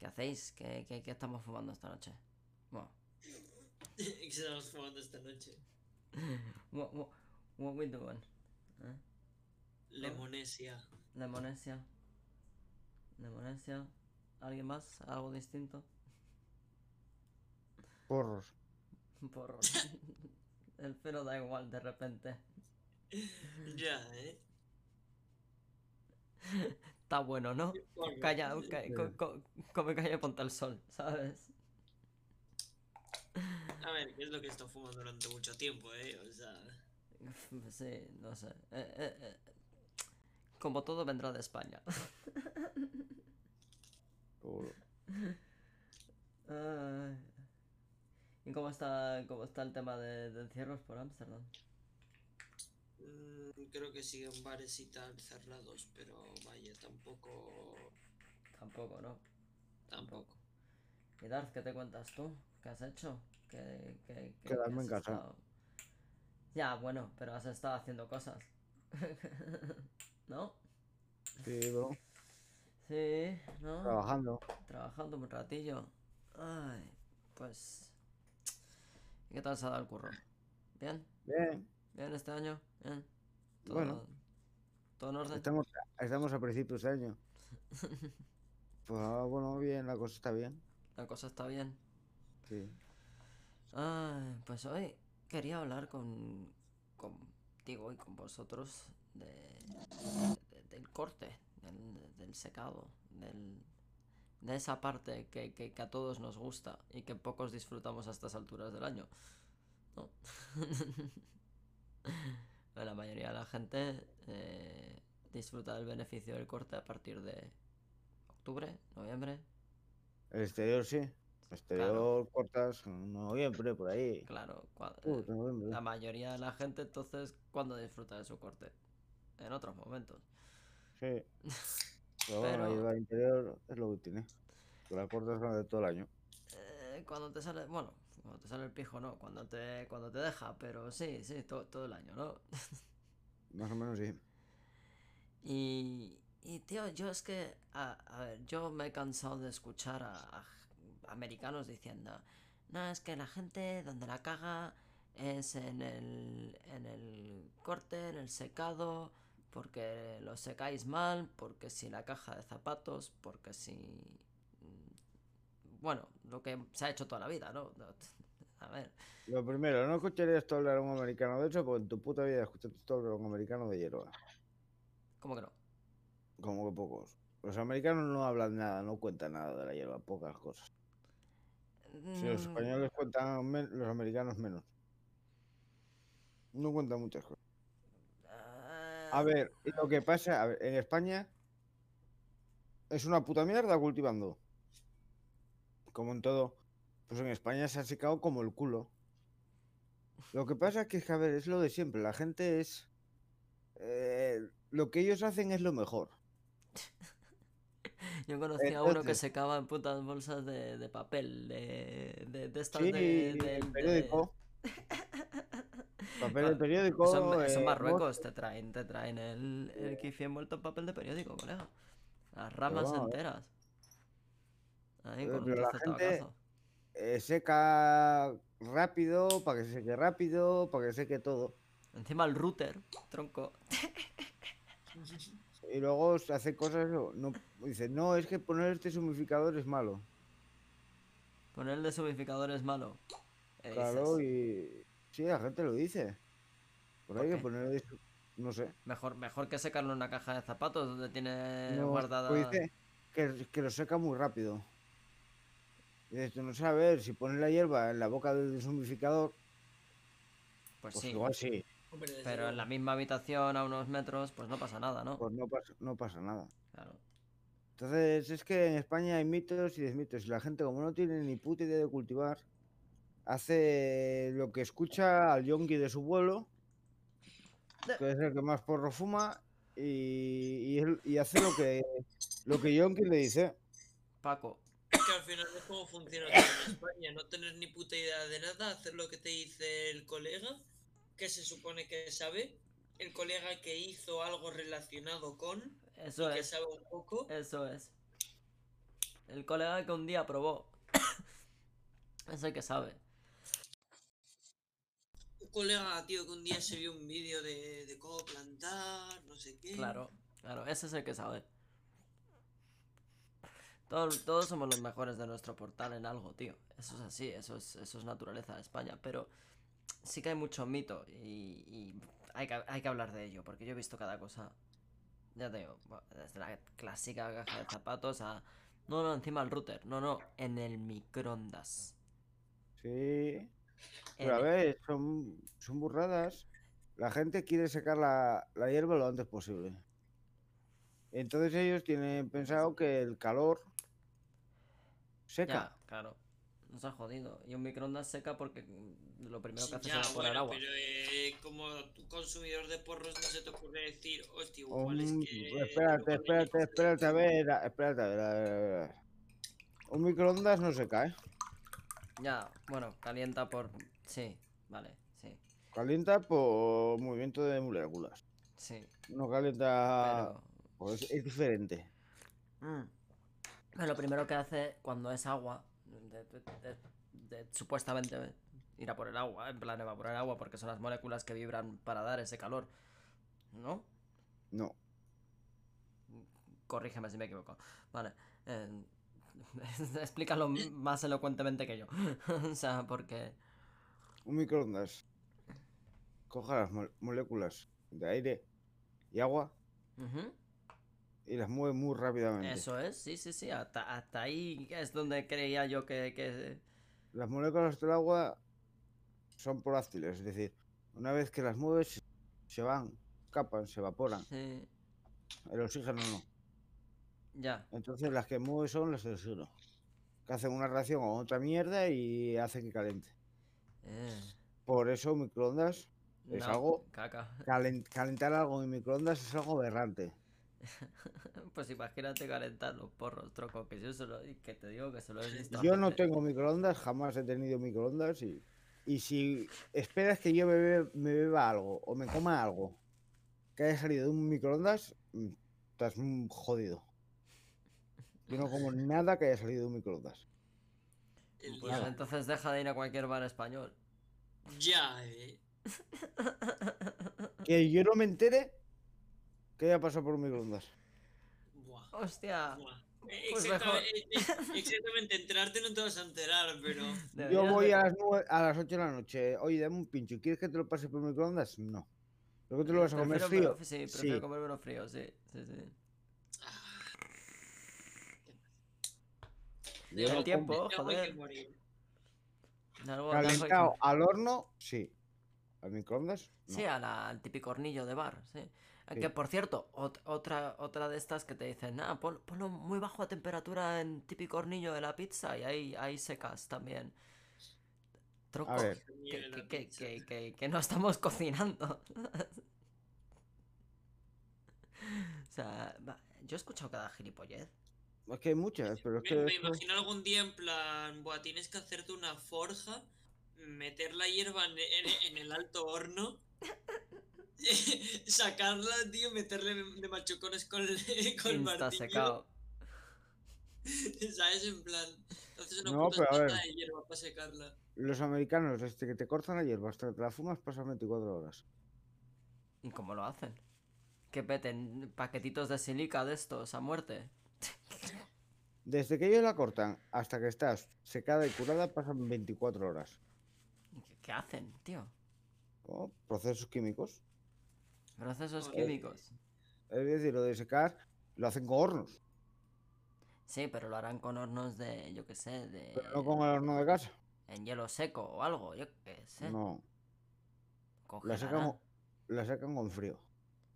¿Qué hacéis? ¿Qué, qué, qué estamos fumando esta noche? Bueno, ¿Qué estamos fumando esta noche? what, what, what we doing? ¿Eh? Lemonesia. Lemonesia. Lemonesia. ¿Alguien más? ¿Algo distinto? Porros. Por... El pelo da igual de repente. Ya, ¿eh? Está bueno, ¿no? Calla, ca- co- co- come calla y ponte el sol, ¿sabes? A ver, ¿qué es lo que he estado fumando durante mucho tiempo, eh? O sea... Sí, no sé. Eh, eh, eh, Como todo vendrá de España. ¿Y cómo está, cómo está el tema de, de encierros por Ámsterdam? Mm, creo que siguen bares y tal cerrados, pero vaya, tampoco... Tampoco, ¿no? Tampoco. ¿Y Darth, qué te cuentas tú? ¿Qué has hecho? ¿Qué, qué, qué- Quedarme qué en casa. estado- Ya, bueno, pero has estado haciendo cosas. ¿No? Sí, bro. Sí, ¿no? Trabajando. Trabajando un ratillo. Ay, pues... ¿Y qué tal se ha dado el curro? ¿Bien? Bien. ¿Bien este año? ¿Bien? ¿Todo, Bueno. ¿todo en orden? Estamos, estamos a principios de año. Pues ah, bueno, bien, la cosa está bien. La cosa está bien. Sí. Ay, pues hoy quería hablar con contigo y con vosotros de, de- del corte, del, del secado, del, de esa parte que, que- que a todos nos gusta y que pocos disfrutamos a estas alturas del año. ¿No? La mayoría de la gente eh, disfruta del beneficio del corte a partir de octubre, noviembre. El exterior sí. El exterior cortas en noviembre, por ahí. Claro, eh, noviembre. La mayoría de la gente, entonces, ¿cuándo disfruta de su corte? En otros momentos. Sí. Pero bueno, Pero- llevar interior es lo que tiene. Que la cortas durante todo el año. Eh, cuando te sale, bueno, cuando te sale el pijo, no, cuando te, cuando te deja, pero sí, sí, to- todo el año, ¿no? Más o menos sí. Y, y tío, yo es que, a, a ver, yo me he cansado de escuchar a, a americanos diciendo, no, es que la gente donde la caga es en el, en el corte, en el secado, porque lo secáis mal, porque si la caja de zapatos, porque si... Bueno, lo que se ha hecho toda la vida, ¿no? A ver, Lo primero, no escucharías tú hablar a un americano de eso, porque en tu puta vida escuchaste tú hablar a un americano de hierba. ¿cómo que no? Como que pocos. Los americanos no hablan nada, no cuentan nada de la hierba, pocas cosas. Si los Mm, españoles cuentan, men- los americanos menos. No cuentan muchas cosas. ah, A ver, y lo que pasa, a ver, en España es una puta mierda cultivando. Como en todo. Pues en España se ha secado como el culo. Lo que pasa es que, a ver, es lo de siempre. La gente es. eh, lo que ellos hacen es lo mejor. Yo conocí a uno que secaba en putas bolsas de, de papel, de, de, de estas Sí, de, periódico. Papel de periódico. En eh, Marruecos te traen, te traen el, el kifi envuelto en papel de periódico, colega. Las ramas enteras. Eh, un pero la gente- eh, seca rápido, para que se seque rápido, para que seque todo. Encima el router, tronco. Y luego se hace cosas, no, dice, no, es que poner este humidificador es malo. Poner el deshumidificador es malo. ¿Qué Claro, dices? y sí, la gente lo dice. Por ¿Por ahí que qué? des- no sé. Mejor, mejor que secarlo en una caja de zapatos donde tiene No, guardada. pues dice que, que lo seca muy rápido. Y dices, tú no sabes, a ver, si pones la hierba en la boca del deshumidificador, Pues pues sí. igual sí, Pero en la misma habitación a unos metros, pues no pasa nada, ¿no? pues no pasa, no pasa nada. Claro. Entonces, es que en España hay mitos y desmitos. Y la gente, como no tiene ni puta idea de cultivar, hace lo que escucha al yonki de su vuelo, que es el que más porro fuma, y, y, y hace lo que, lo que yonki le dice. Paco, que al final es como funciona todo en España. No tener ni puta idea de nada, hacer lo que te dice el colega, que se supone que sabe. El colega que hizo algo relacionado con, eso que es. sabe un poco. Eso es. El colega que un día probó. es el que sabe. Un colega, tío, que un día se vio un vídeo de, de cómo plantar, no sé qué. Claro, claro, ese es el que sabe. Todos, todos somos los mejores de nuestro portal en algo, tío. Eso es así, eso es, eso es naturaleza de España. Pero sí que hay mucho mito y, y hay, que, hay que hablar de ello, porque yo he visto cada cosa. Ya te digo, desde la clásica caja de zapatos a. No, no, encima el router. No, no, en el microondas. Sí. Pero a ver, son, son burradas. La gente quiere secar la, la hierba lo antes posible. Entonces ellos tienen pensado que el calor seca. Ya, claro. Nos ha jodido. Y un microondas seca porque mm, lo primero que hace Ya, es evaporar bueno, agua. pero eh, como tú consumidor de porros no se te ocurre decir, hostia, Un- igual es que... Um, espérate, espérate, espérate a ver, a- espérate a ver, a ver, a ver, a ver. Un microondas no se cae. Ya, bueno, calienta por. Sí, vale, sí, Calienta por movimiento de moléculas. sí. No calienta. Pero. pues es diferente. Mm. Pero lo primero que hace cuando es agua, de, de- de- de supuestamente ir a por el agua, en plan evaporar agua, porque son las moléculas que vibran para dar ese calor. ¿No? No. Corrígeme si me equivoco. Vale. eh, explícalo más elocuentemente que yo. o sea, porque. Un microondas coge las mol- moléculas de aire y agua y las mueve muy rápidamente. Eso es, sí, sí, sí. Hasta, hasta ahí es donde creía yo que. que... Las moléculas del agua son poláctiles, es decir, una vez que las mueves se van, escapan, se evaporan. Sí, El oxígeno no. ya. Entonces las que mueves son las del oxígeno. Que hacen una reacción con otra mierda y hacen que caliente. Eh, Por eso microondas Es no, algo- Caca. Calen- calentar algo en microondas es algo aberrante. Pues imagínate calentar los porros, troco, que yo solo, que te digo que se lo he visto. a Yo no tengo microondas, jamás he tenido microondas y, y si esperas que yo me, be- me beba algo o me coma algo que haya salido de un microondas, mm, estás jodido. Yo no como nada que haya salido de un microondas. Pues entonces deja de ir a cualquier bar español. Ya, eh. Que yo no me entere que haya pasado por un microondas. Buah. Hostia. buah. Eh, Pues exactamente, eh, eh, exactamente, enterarte no te vas a enterar, pero. Yo voy a las, nueve- a las 8 de la noche. Oye, dame un pincho. ¿Quieres que te lo pase por microondas? No. ¿Luego te lo vas a comer Prefiero- frío? Sí, prefiero Sí. comérmelo frío, sí, sí, sí. Yo el tiempo, joder. Calentado al horno, sí. Al microondas, no. Sí, la- al típico hornillo de bar, sí. Sí. Que por cierto, ot- otra, otra de estas que te dicen, nada, pon- ponlo muy bajo a temperatura en típico hornillo de la pizza y ahí, ahí secas también. Troco, A ver. Que, que- que- pizza. que- que- que no estamos cocinando. o sea, yo he escuchado cada gilipollez. Es que hay muchas, pero es Me, que. me imagino algún día en plan, buah, tienes que hacerte una forja, meter la hierba en, en- en el alto horno, sacarla, tío, meterle de machucones con, el- con el martillo, secado. ¿sabes? En plan, una No, puta pero a estaca ver. de hierba para secarla. Los americanos, desde que te cortan la hierba hasta que te la fumas, pasan 24 horas. ¿Y cómo lo hacen? Que peten paquetitos de silica de estos a muerte. Desde que ellos la cortan hasta que estás secada y curada, pasan 24 horas. ¿Y ¿Qué, qué hacen, tío? ¿no? Procesos químicos. Procesos químicos. Es decir, lo de secar lo hacen con hornos, Sí, pero lo harán con hornos de, yo qué sé, de... pero no con el horno de casa. En hielo seco o algo, yo qué sé. No, la con- la secan con frío.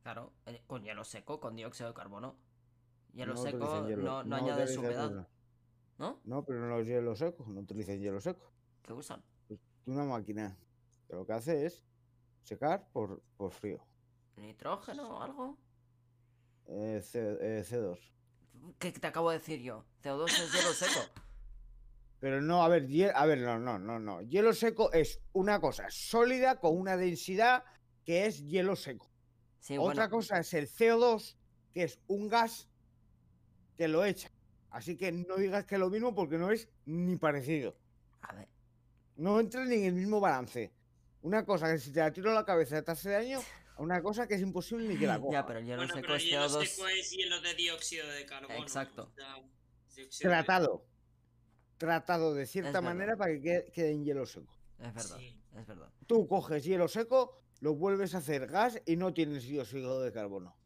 Claro, eh, con hielo seco, con dióxido de carbono. Hielo No seco hielo, no, no no añades humedad. ¿no? No, pero no los hielos secos, no utilizan hielo seco. ¿Qué usan? Una máquina que lo que hace es secar por, por frío. ¿Nitrógeno o algo? Eh, C, eh, C2. ¿Qué te acabo de decir yo? CO2 es hielo seco. Pero no, a ver, a ver, no, no, no, no. Hielo seco es una cosa sólida con una densidad que es hielo seco. Sí, Otra bueno, cosa es el CO2, que es un gas que lo echa Así que no digas que es lo mismo porque no es ni parecido. A ver, No entra ni en el mismo balance. Una cosa que si te la tiro a la cabeza te hace daño, una cosa que es imposible ni que la coja. ya, pero el hielo Bueno, seco pero es hielo CO2. seco es hielo de dióxido de carbono. Exacto. o sea, dióxido de- Tratado. Tratado de cierta manera para que quede, quede en hielo seco. Es verdad, Sí. es verdad. Tú coges hielo seco, lo vuelves a hacer gas y no tienes dióxido de carbono.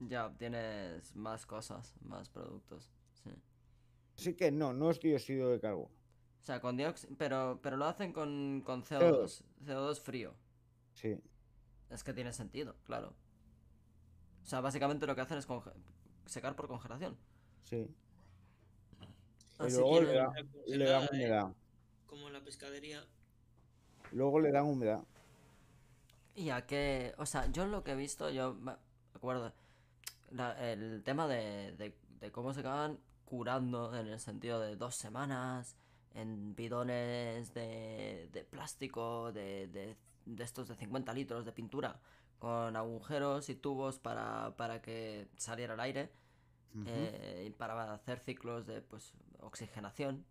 Ya obtienes más cosas, más productos. Sí. Así que no, no es dióxido de carbono. O sea, con dióxido. Pero, pero lo hacen con, con CO2. CO2 frío. Sí. Es que tiene sentido, claro. O sea, básicamente lo que hacen es secar por congelación. Sí. Y luego le, da- dan eh, humedad. Como en la pescadería. Luego le dan humedad. Y a qué. O sea, yo lo que he visto, yo me acuerdo. la- el tema de, de, de cómo se acaban curando en el sentido de dos semanas en bidones de, de plástico, de, de, de estos de 50 litros de pintura, con agujeros y tubos para, para que saliera el aire. Eh, y para hacer ciclos de pues oxigenación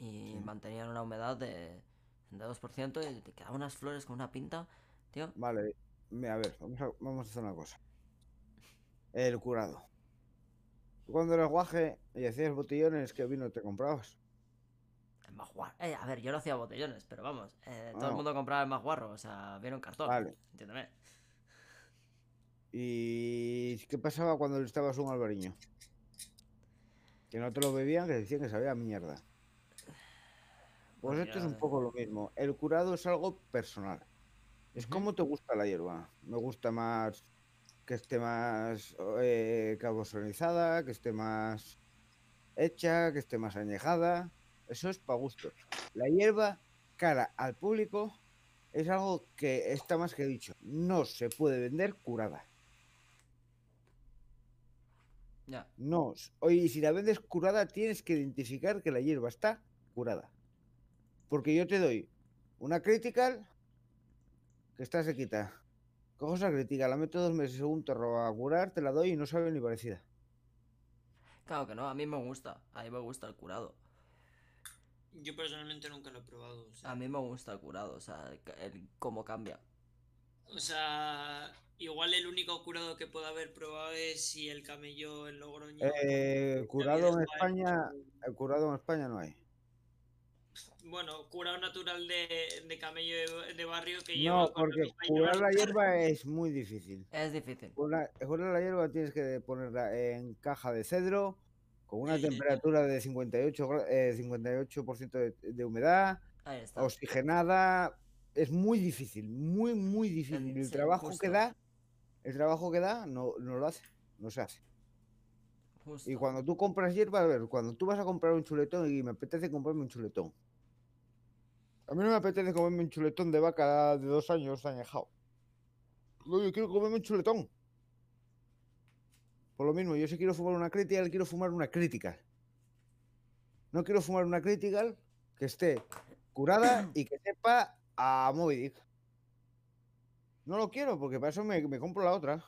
y Sí. mantenían una humedad de, de 2% y te quedaban unas flores con una pinta, tío. Vale, a ver, vamos a, vamos a hacer una cosa. El curado. Cuando eras guaje y hacías botellones, ¿qué vino te comprabas? Eh, a ver, yo no hacía botellones, pero vamos, eh, todo Ah. el mundo compraba el más guarro, o sea, viene un cartón, Vale. entiéndeme. ¿Y qué pasaba cuando le estabas un albariño? Que no te lo bebían, que decían que sabía mierda. Pues esto es un poco lo mismo. El curado es algo personal. Es Ujú. como te gusta la hierba. Me gusta más que esté más eh, que esté más hecha, que esté más añejada. Eso es para gusto. La hierba, cara al público, es algo que está más que dicho. No se puede vender curada. Ya, No. Oye, si la vendes curada, tienes que identificar que la hierba está curada. Porque yo te doy una critical que está sequita. Cojo esa critical, la meto dos meses según te roba a curar, te la doy y no sabe ni parecida. claro que no, a mí me gusta, a mí me gusta el curado. Yo personalmente nunca lo he probado. O sea, A mí me gusta el curado, o sea, el, cómo cambia. o sea, igual el único curado que puedo haber probado es si el camello en Logroño. Eh, curado en España, el curado en España no hay. Bueno, curado natural de, de camello de, de barrio que No, lleva la porque curar la hierba. hierba es muy difícil. Es difícil. Curar, curar la hierba tienes que ponerla en caja de cedro, con una Sí, sí. temperatura de 58, gra- eh, 58% de, de humedad. Oxigenada es muy difícil, muy, muy difícil. El sí, trabajo que da, el trabajo que da no, no lo hace, no se hace. Justo. Y cuando tú compras hierba, a ver, cuando tú vas a comprar un chuletón y me apetece comprarme un chuletón. A mí no me apetece comerme un chuletón de vaca de dos años añejado. No, yo quiero comerme un chuletón. Por lo mismo, yo si quiero fumar una critical, quiero fumar una critical. No quiero fumar una critical que esté curada y que sepa a Moby Dick. No lo quiero, porque para eso me, me compro la otra.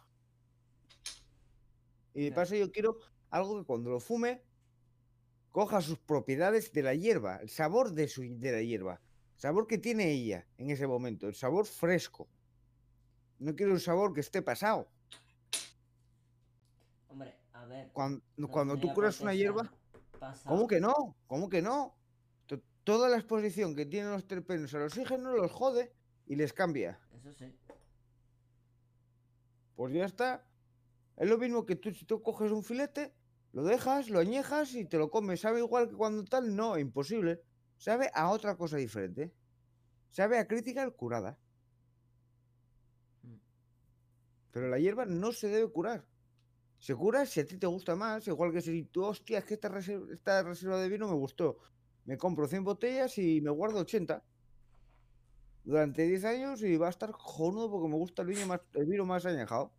Y para eso yo quiero algo que cuando lo fume coja sus propiedades de la hierba, el sabor de, su, de la hierba, el sabor que tiene ella en ese momento, el sabor fresco. No quiero un sabor que esté pasado. Hombre, a ver. Cuando, no cuando tú curas una hierba. ¿cómo que no? ¿Cómo que no? To- Toda la exposición que tienen los terpenos al oxígeno los jode y les cambia. Eso sí. Pues ya está. Es lo mismo que tú si tú coges un filete, lo dejas, lo añejas y te lo comes. ¿Sabe igual que cuando tal? No, imposible. Sabe a otra cosa diferente. Sabe a crítica curada. Mm. Pero la hierba no se debe curar. Se cura si a ti te gusta más. Igual que si tú, hostia, es que esta reserva, esta reserva de vino me gustó. Me compro 100 botellas y me guardo 80. Durante 10 años y va a estar jonudo porque me gusta el vino más, el vino más añejado.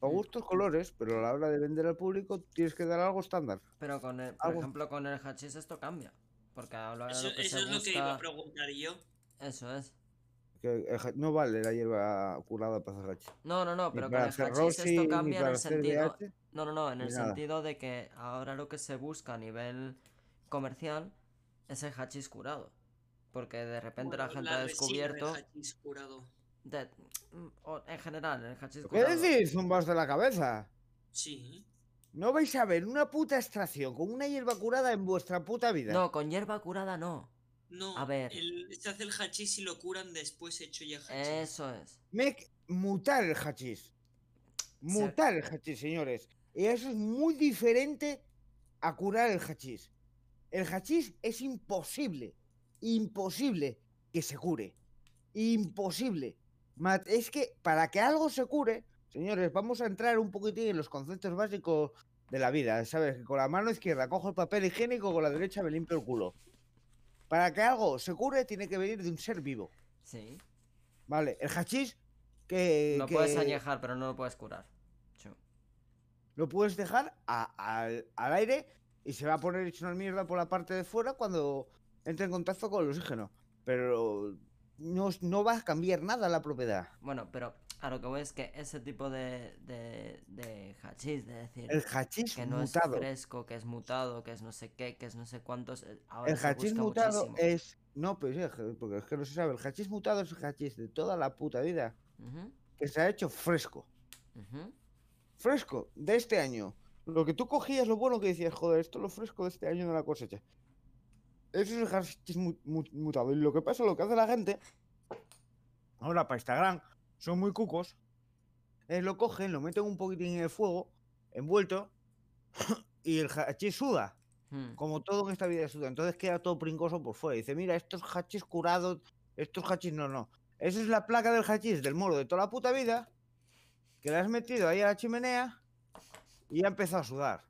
Para Mm. gustos colores, pero a la hora de vender al público tienes que dar algo estándar. Pero con el, por Algo- ejemplo, con el hachís esto cambia. Porque habla de Eso, lo que eso se es lo que iba a preguntar yo. Eso es. Que el ha- no vale la hierba curada para hacer hachís. No, no, no, Ni pero con el hachís Rossi, esto cambia en el sentido. BH. No, no, no, en el nada. sentido de que ahora lo que se busca a nivel comercial es el hachís curado. Porque de repente la gente ha descubierto. hachís curado. de- mm, o- en general, el hachís ¿Qué curado. decís, zumbas de la cabeza? Sí. No vais a ver una puta extracción con una hierba curada en vuestra puta vida. No, con hierba curada no. No, A ver. el- se hace el hachís y lo curan después hecho ya hachís. Eso es. Me mutar el hachís. Mutar el hachís, señores. Y eso es muy diferente a curar el hachís. El hachís es imposible, imposible que se cure. Imposible. Es que para que algo se cure, señores, vamos a entrar un poquitín en los conceptos básicos de la vida. ¿Sabes? Que con la mano izquierda cojo el papel higiénico, con la derecha me limpio el culo. Para que algo se cure, tiene que venir de un ser vivo. Sí. Vale, el hachís que, Lo puedes añejar, pero no lo puedes curar. Chu. lo puedes dejar a- al, al aire y se va a poner hecho una mierda por la parte de fuera cuando entre en contacto con el oxígeno. Pero no, no va a cambiar nada la propiedad. Bueno, pero a lo que voy es que ese tipo de, de, de hachís, de decir El hachís que no mutado. es fresco, que es mutado, que es no sé qué, que es no sé cuántos. eh, Ahora El hachís mutado muchísimo. es. No, pues sí, porque es que no se sabe. El hachís mutado es el hachís de toda la puta vida que se ha hecho fresco. Fresco, de este año. Lo que tú cogías, lo bueno que decías, joder, esto es lo fresco de este año de la cosecha. Eso es el hachís mu- mu- mutado. Y lo que pasa, lo que hace la gente, ahora para Instagram, son muy cucos. eh, lo cogen, lo meten un poquitín en el fuego, envuelto, y el hachís suda. Hmm, Como todo en esta vida suda. Entonces queda todo pringoso por fuera. Dice, mira, estos hachís curados, estos hachís no, no. Esa es la placa del hachís del moro de toda la puta vida, que la has metido ahí a la chimenea y ha empezado a sudar.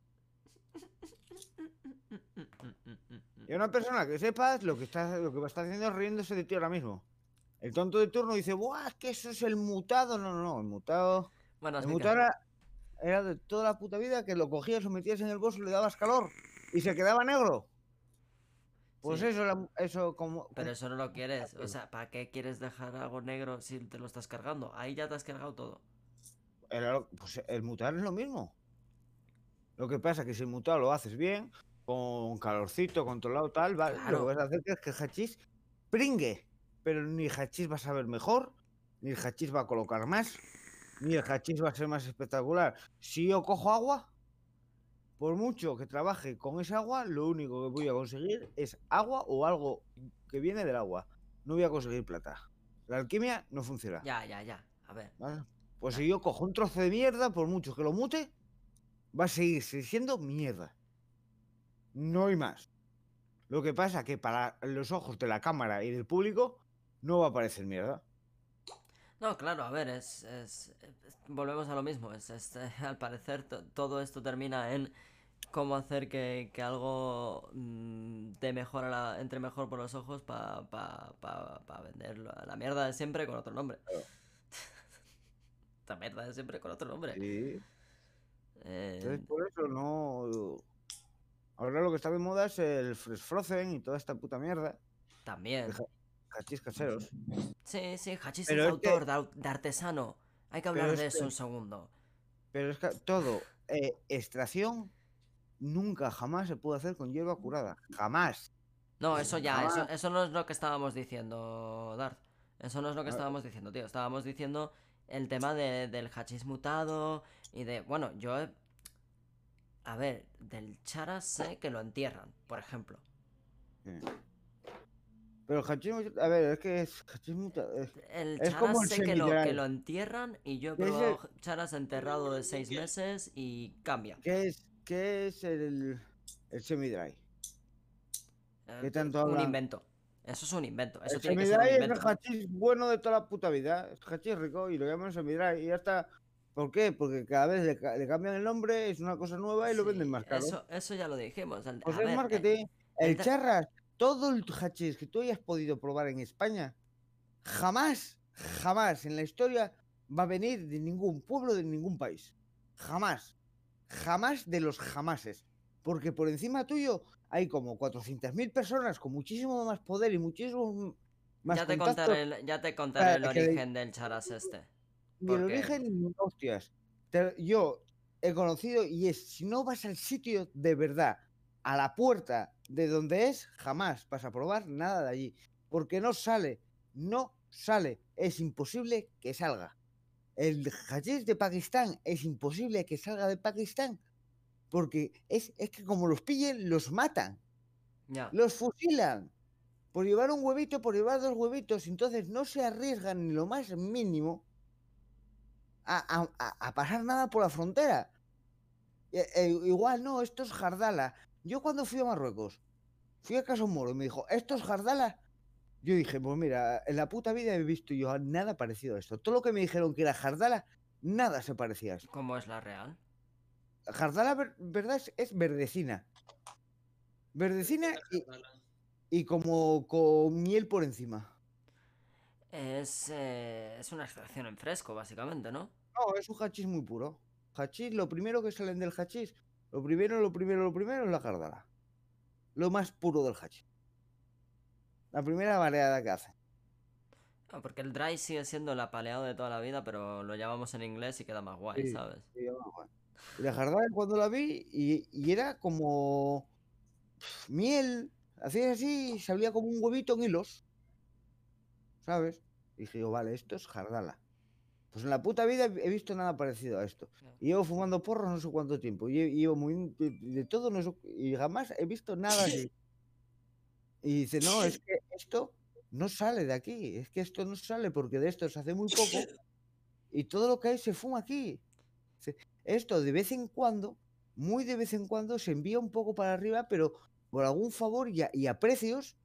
Y una persona que sepas lo que está, lo que está haciendo es riéndose de ti ahora mismo. El tonto de turno dice, ¡buah! Es que eso es el mutado. No, no, no, el mutado. Bueno, El mutado era, era de toda la puta vida que lo cogías, lo metías en el bolso, le dabas calor y se quedaba negro. Pues Sí. eso, era- eso como. Pero eso no lo quieres. O sea, ¿para qué quieres dejar algo negro si te lo estás cargando? Ahí ya te has cargado todo. Lo- pues el mutar es lo mismo. Lo que pasa es que si el mutado lo haces bien, con calorcito, controlado, tal, vale, lo que vas a hacer es que el hachís pringue. Pero ni el hachís va a saber mejor, ni el hachís va a colocar más, ni el hachís va a ser más espectacular. Si yo cojo agua, por mucho que trabaje con esa agua, lo único que voy a conseguir es agua o algo que viene del agua. No voy a conseguir plata. La alquimia no funciona. Ya, ya, ya. A ver. ¿vale? Pues si yo cojo un trozo de mierda, por mucho que lo mute, va a seguir siendo mierda. No hay más. Lo que pasa que para los ojos de la cámara y del público no va a parecer mierda. No, claro, a ver, es, es- es- volvemos a lo mismo. Es, es, eh, al parecer to- todo esto termina en cómo hacer que, que algo mm, de mejor a la- entre mejor por los ojos para pa, pa- pa vender la, la mierda de siempre con otro nombre. Claro. La mierda de siempre con otro nombre. Sí. Eh, Entonces por eso no. Ahora lo que está de moda es el Fresh Frozen y toda esta puta mierda. también. Deja- Cachis caseros. Sí, sí, hachís que- autor, de, de artesano. Hay que hablar de eso que- un segundo. Pero es que todo, eh, extracción, nunca jamás se puede hacer con hierba curada. Jamás. No, eso ya, eso, eso no es lo que estábamos diciendo, Darth. Eso no es lo que Ah. estábamos diciendo, tío. Estábamos diciendo el tema de- del hachís mutado y de. Bueno, yo. he- A ver, del chara sé que lo entierran, por ejemplo. Sí. Pero el hachís, a ver, es que es hachís muta- es- El Es como el sé que lo, que semidrail. lo entierran y yo he ¿Qué es probado el- charas enterrado de seis meses y cambia. ¿Qué es, qué es el, el semi-dry? Eh, ¿Qué tanto un hablan? invento. Eso es un invento. Eso El tiene que ser un es el hachís bueno de toda la puta vida. Es hachís rico y lo llaman semi-dry y ya está. ¿Por qué? Porque cada vez le, ca- le cambian el nombre, es una cosa nueva y lo venden más caro. Eso, eso ya lo dijimos. el- Pues a es ver, eh, marketing. El da- charras, todo el hachís que tú hayas podido probar en España, jamás, jamás en la historia va a venir de ningún pueblo de ningún país. Jamás. Jamás de los jamases. Porque por encima tuyo hay como 400.000 personas con muchísimo más poder y muchísimo más Ya te contaré, el- ya te contaré el origen del charas este. El origen hostias. Te- yo he conocido y es, si no vas al sitio de verdad, a la puerta de donde es, jamás vas a probar nada de allí. Porque no sale, no sale. Es imposible que salga. El hachís de Pakistán es imposible que salga de Pakistán. Porque es, es que como los pillen, los matan. Los fusilan. Por llevar un huevito, por llevar dos huevitos. Entonces no se arriesgan ni lo más mínimo a, a- pasar nada por la frontera. E- e- igual, no, esto es Jardala. Yo cuando fui a Marruecos, fui a Caso Moro y me dijo, ¿esto es Jardala? Yo dije, pues mira, en la puta vida he visto yo nada parecido a esto. Todo lo que me dijeron que era Jardala, nada se parecía a esto. ¿Cómo es la real? Jardala, ver- verdad, es, es verdecina. Verdecina y, y como con miel por encima. Es, eh, es una extracción en fresco, básicamente, ¿no? No, es un hachís muy puro. Hachís, lo primero que salen del hachís, lo primero, lo primero, lo primero es la jardala. Lo más puro del hachís. La primera variedad que hace. Ah, porque el dry sigue siendo el apaleado de toda la vida, pero lo llamamos en inglés y queda más guay, Sí. ¿sabes? Bueno. Y la jardala cuando la vi, y, y era como miel, hacía así, salía como un huevito en hilos. ¿Sabes? Y dije yo, vale, esto es jardala. Pues en la puta vida he visto nada parecido a esto. Claro. Y llevo fumando porros no sé cuánto tiempo. Y lle- llevo muy de, todo, no sé, y jamás he visto nada así. Y dice, no, es que esto no sale de aquí. Es que esto no sale porque de esto se hace muy poco. Y todo lo que hay se fuma aquí. Esto de vez en cuando, muy de vez en cuando, se envía un poco para arriba, pero por algún favor y a, y a precios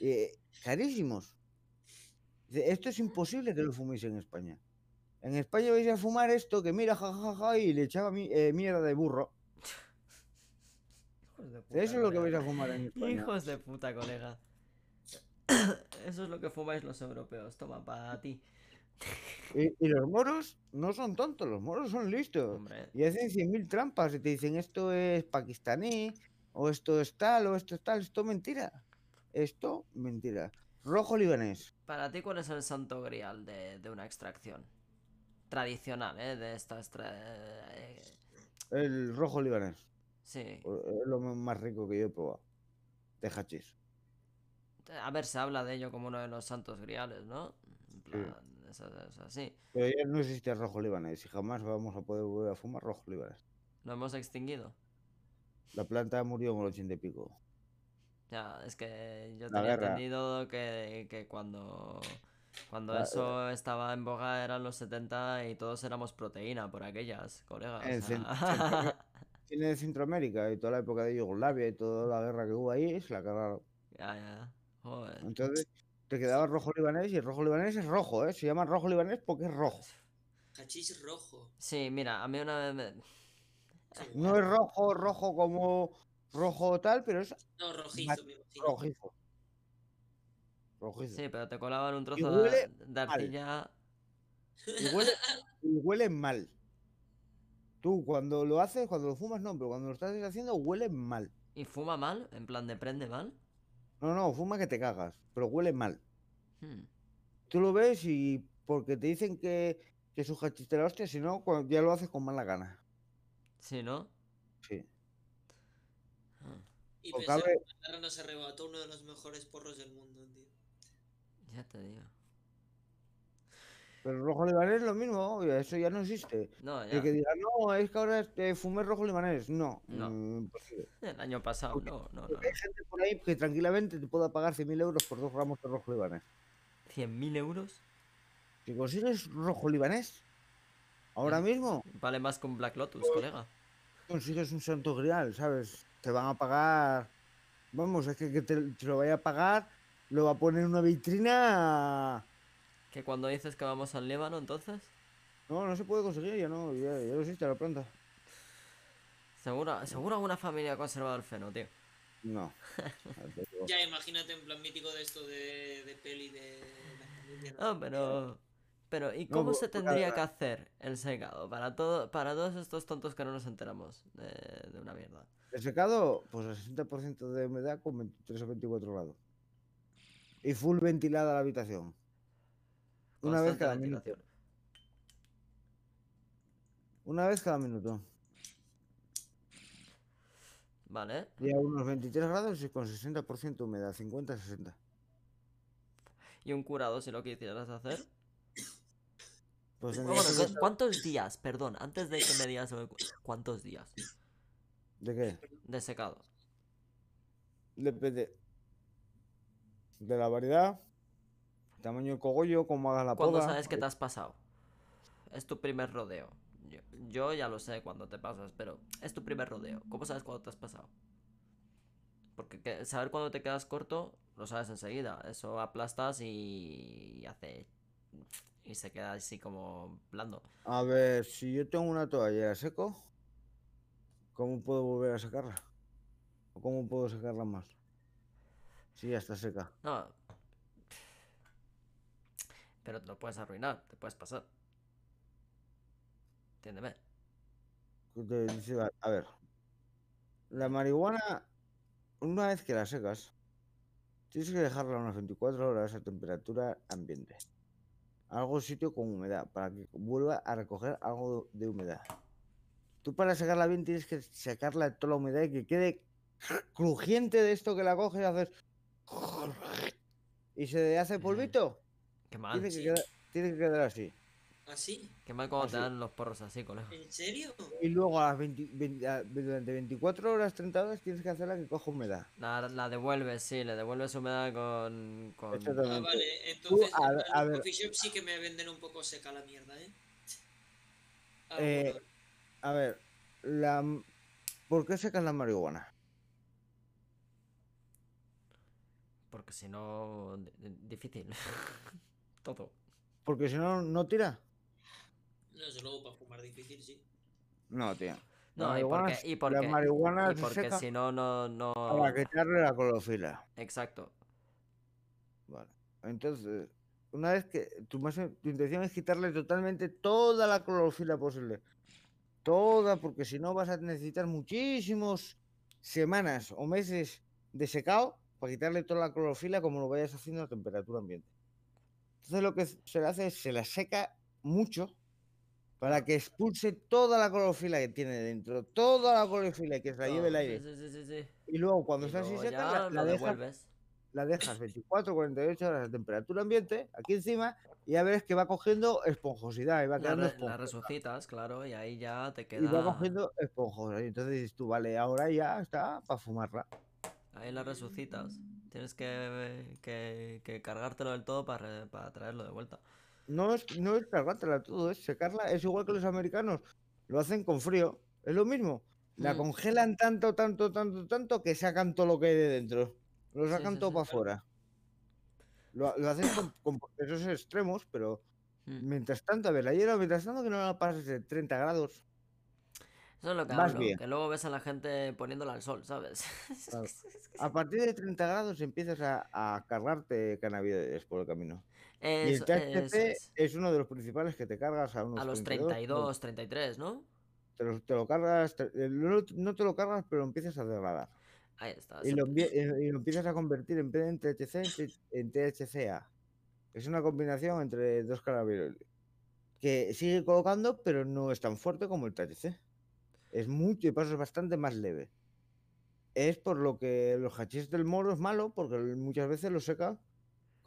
eh, carísimos. Esto es imposible que lo fuméis en España. En España vais a fumar esto que mira, jajaja, y le echaba mi- eh, mierda de burro. Hijos de puta, Eso es lo que vais a fumar en España. Hijos de puta, colega. Eso es lo que fumáis los europeos. Toma, para ti. Y, y los moros no son tontos, los moros son listos. Hombre, Y hacen 100.000 trampas y te dicen esto es pakistaní, o esto es tal, o esto es tal. Esto mentira. Esto mentira. Rojo libanés. para ti, ¿cuál es el santo grial de, de una extracción? Tradicional, ¿eh? De estas... tra- eh, El rojo libanés. Sí. Es lo más rico que yo he probado. De hachís. A ver, se habla de ello como uno de los santos griales, ¿no? En plan, es, es así. Pero ya no existe el rojo libanés y jamás vamos a poder volver a fumar rojo libanés. Lo hemos extinguido. La planta murió en el ochenta y pico. Ya, es que yo La tenía guerra. entendido que, que cuando, cuando La- eso estaba en boga eran los 70 y todos éramos proteína por aquellas, colegas. En o sea, Cent- Tiene de Centroamérica y toda la época de Yugoslavia y toda la guerra que hubo ahí, se la cargaron. ya, ya. Joder. Entonces te quedaba rojo libanés y el rojo libanés es rojo, ¿eh? Se llama rojo libanés porque es rojo. Hachís rojo. Sí, mira, a mí una vez me... No es rojo, rojo como rojo tal, pero es No, rojizo, me imagino. rojizo. Rojizo. Sí, pero te colaban un trozo huele de, de arcilla... Y huele, y huele mal. Tú cuando lo haces, cuando lo fumas, no, pero cuando lo estás haciendo, huele mal. ¿Y fuma mal? En plan, ¿de prende mal? No, no, fuma que te cagas, pero huele mal. Hmm. Tú lo ves y porque te dicen que, que es un hachís de la hostia, si no, ya lo haces con mala gana. Sí, ¿no? Sí. Ah, Y cabe- que la guerra nos arrebató uno de los mejores porros del mundo. Ya te digo. Pero rojo libanés es lo mismo, oye, eso ya no existe. No, El que diga, no, es que ahora eh, fumé rojo libanés. No, No. mm, imposible. El año pasado, no, no, no. Hay gente por ahí que tranquilamente te pueda pagar 100.000 euros por dos gramos de rojo libanés. ¿100.000 euros? Si consigues rojo libanés, ahora mismo Vale más un Black Lotus, colega. consigues un santo grial, ¿sabes? Te van a pagar. Vamos, es que, que te, te lo vaya a pagar, lo va a poner en una vitrina. Que cuando dices que vamos al Líbano, entonces, No, no se puede conseguir, ya no, ya, ya no existe la planta. seguro, seguro alguna familia ha conservado el feno, tío. No. Ya imagínate en plan mítico de esto de, de peli de. ¿no? Pero. Pero, ¿y No, cómo por- se porque tendría que hacer el secado? Para todo, para todos estos tontos que no nos enteramos de, de una mierda. El secado, pues el 60% de humedad con 23 o 24 grados. Y full ventilada la habitación. Una vez cada minuto. Una vez cada minuto. Vale. Y a unos 23 grados y con 60% humedad, 50-60. Y un curado, si lo quisieras hacer. Pues en Bueno, el ¿cu- caso- ¿cuántos días? Perdón, antes de que me digas cu- ¿Cuántos días ¿De qué? de secado? Depende de la variedad, tamaño del cogollo, cómo hagas la ¿Cuándo poda. sabes que te has pasado? Es tu primer rodeo. Yo, yo ya lo sé cuando te pasas, pero es tu primer rodeo. ¿Cómo sabes cuándo te has pasado? Porque que- saber cuándo te quedas corto, lo sabes enseguida. Eso aplastas y, y hace... Y se queda así como blando. A ver, si yo tengo una toalla seco, ¿cómo puedo volver a sacarla? ¿O cómo puedo sacarla más? Si ya está seca. No. Pero te lo puedes arruinar, te puedes pasar. Entiéndeme. A ver, la marihuana, una vez que la secas, tienes que dejarla unas 24 horas a temperatura ambiente. Algo sitio con humedad, para que vuelva a recoger algo de humedad. Tú para sacarla bien tienes que sacarla de toda la humedad y que quede crujiente de esto que la coges y haces... Y se hace polvito. Qué mal. Tiene que, sí. quedar, tiene que quedar así. ¿Así? Qué mal cuando te dan los porros así, colega. ¿En serio? Y luego a las 20 20 a- durante 24 horas, 30 horas tienes que hacerla que coja humedad. La, la devuelves, sí, le devuelves humedad con. con... Ah, vale. Entonces, a- en a los ver. coffee shops sí que me venden un poco seca la mierda, ¿eh? Eh. A ver, la... ¿por qué secas la marihuana? Porque si no. di- di- Difícil. Todo. Porque si no, no tira. No, eso luego para fumar difícil, sí. No, tío. No, y porque, y porque, la marihuana y porque si no, no, no. para quitarle la clorofila. Exacto. Vale. Entonces, una vez que tu, más, tu intención es quitarle totalmente toda la clorofila posible. Toda, porque si no vas a necesitar muchísimos semanas o meses de secado para quitarle toda la clorofila como lo vayas haciendo a temperatura ambiente. Entonces lo que se le hace es se la seca mucho para que expulse toda la clorofila que tiene dentro, toda la clorofila que se la lleve el Todo, aire. Sí, sí, sí. Y luego cuando Y está así seca, la, la dejas devuelves. la dejas 24, 48 horas a temperatura ambiente, aquí encima, y ya ves que va cogiendo esponjosidad y va La, quedando re- la resucitas, claro, y ahí ya te Y queda. va cogiendo esponjosa. Y entonces dices tú, vale, ahora ya está para fumarla. Ahí la resucitas. Tienes que, que, que cargártelo del todo para, para traerlo de vuelta. No es, no es cargártela todo, es secarla. Es igual que los americanos. Lo hacen con frío. Es lo mismo. La Mm. congelan tanto, tanto, tanto, tanto que sacan todo lo que hay de dentro. Lo sacan sí, todo sí. para afuera. Lo, lo hacen con, con esos extremos, pero Mm. mientras tanto, a ver, la hierba, mientras tanto que no la pases de 30 grados, Eso es lo que Vas hablo, bien. que luego ves a la gente poniéndola al sol, ¿sabes? Claro. A partir de 30 grados empiezas a, a cargarte cannabinoides por el camino. y el THC es. es. uno de los principales que te cargas a unos A los 32, 32, 33, ¿no? Te lo, te lo cargas, te- eh, no, no te lo cargas, pero empiezas a degradar. Ahí está. Y lo, eh, y lo empiezas a convertir en vez de en THC en, en THCA. Es una combinación entre dos cannabinoides. Que sigue colocando, pero no es tan fuerte como el THC. Es mucho y paso es bastante más leve. Es por lo que los hachís del moro es malo, porque muchas veces lo seca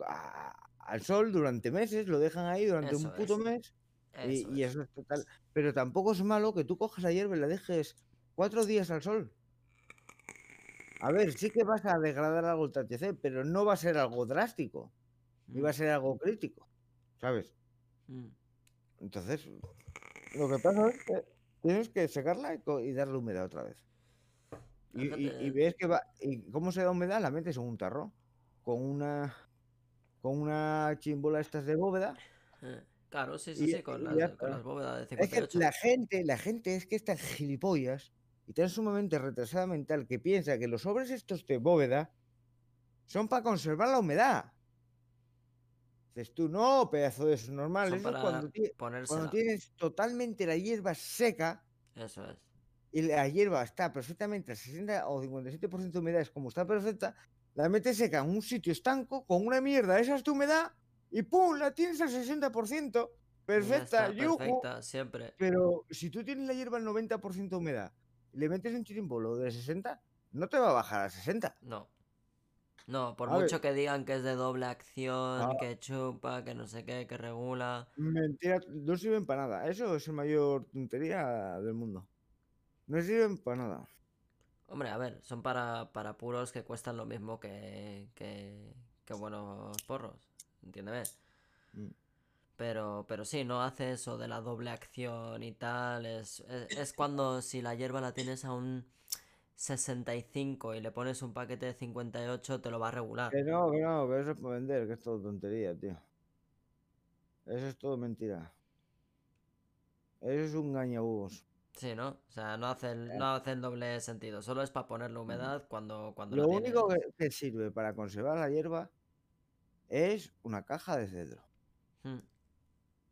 a- al sol durante meses, lo dejan ahí durante un puto es. mes y, Eso y es. eso es total. Pero tampoco es malo que tú cojas la hierba y la dejes cuatro días al sol. A ver, sí que vas a degradar algo el THC, pero no va a ser algo drástico, ni va a Mm, ser algo crítico, ¿sabes? mm. Entonces, lo que pasa es que tienes que secarla y, darle humedad otra vez. Y, y- y Fíjate. ves que va. ¿Y cómo se da humedad? La metes en un tarro con una con una chimbola estas de bóveda. Eh, Claro, sí, sí, sí, con las, con las bóvedas de Es que 58. la gente, la gente es que es tan gilipollas y tan sumamente retrasada mental que piensa que los sobres estos de bóveda son para conservar la humedad. Dices tú, no, pedazo de normal. Son Eso es cuando, cuando tienes totalmente la hierba seca Eso es. y la hierba está perfectamente al 60 o 57% de humedad, es como está perfecta, la metes seca en un sitio estanco con una mierda de esas de humedad y ¡pum! la tienes al 60%. Ya Perfecta, yujú. perfecta, siempre. Pero si tú tienes la hierba al 90% de humedad y le metes un chirimbolo de 60, no te va a bajar a 60. No. No, por A ver. mucho que digan que es de doble acción, Ah. que chupa, que no sé qué, que regula. Mentira, no sirven para nada. Eso es la mayor tontería del mundo. No sirven para nada. Hombre, a ver, son para, para puros que cuestan lo mismo que, que, que buenos porros. Entiéndeme. Mm. Pero, pero sí, no hace eso de la doble acción y tal. Es, es, es cuando si la hierba la tienes a un 65 y le pones un paquete de 58, te lo va a regular. Que no, que no, que eso es para vender, que es todo tontería, tío. Eso es todo mentira. Eso es un gañabús. Sí, ¿no? O sea, no hace el, Eh. no hace el doble sentido. Solo es para ponerle humedad cuando, cuando Lo la único que, que sirve para conservar la hierba es una caja de cedro. Mm,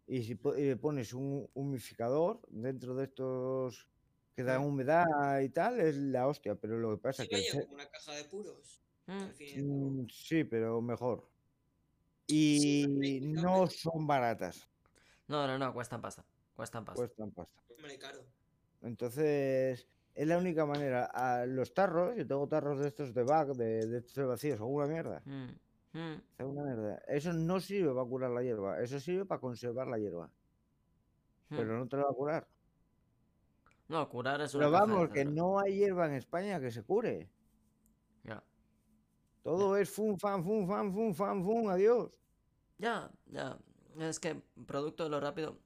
Y si y le pones un humificador dentro de estos que dan Mm. humedad y tal, es la hostia. Pero lo que pasa Sí, es que ce- como una caja de puros. mm. Mm, sí, pero mejor. Sí, Y no son baratas, No, no, no, cuestan pasta. Cuestan pasta. cuestan pasta. Entonces, es la única manera. A los tarros, yo tengo tarros de estos de bag, de, de estos de vacíos, son una mierda. Mm, mm. Una mierda. Eso no sirve para curar la hierba, eso sirve para conservar la hierba. Mm. Pero no te la va a curar. No, curar es una Pero vamos, que no hay hierba en España que se cure. Ya. Todo es fum, fan, fum, fan, fum, fan, fum, adiós. Ya, ya. Es que producto de lo rápido.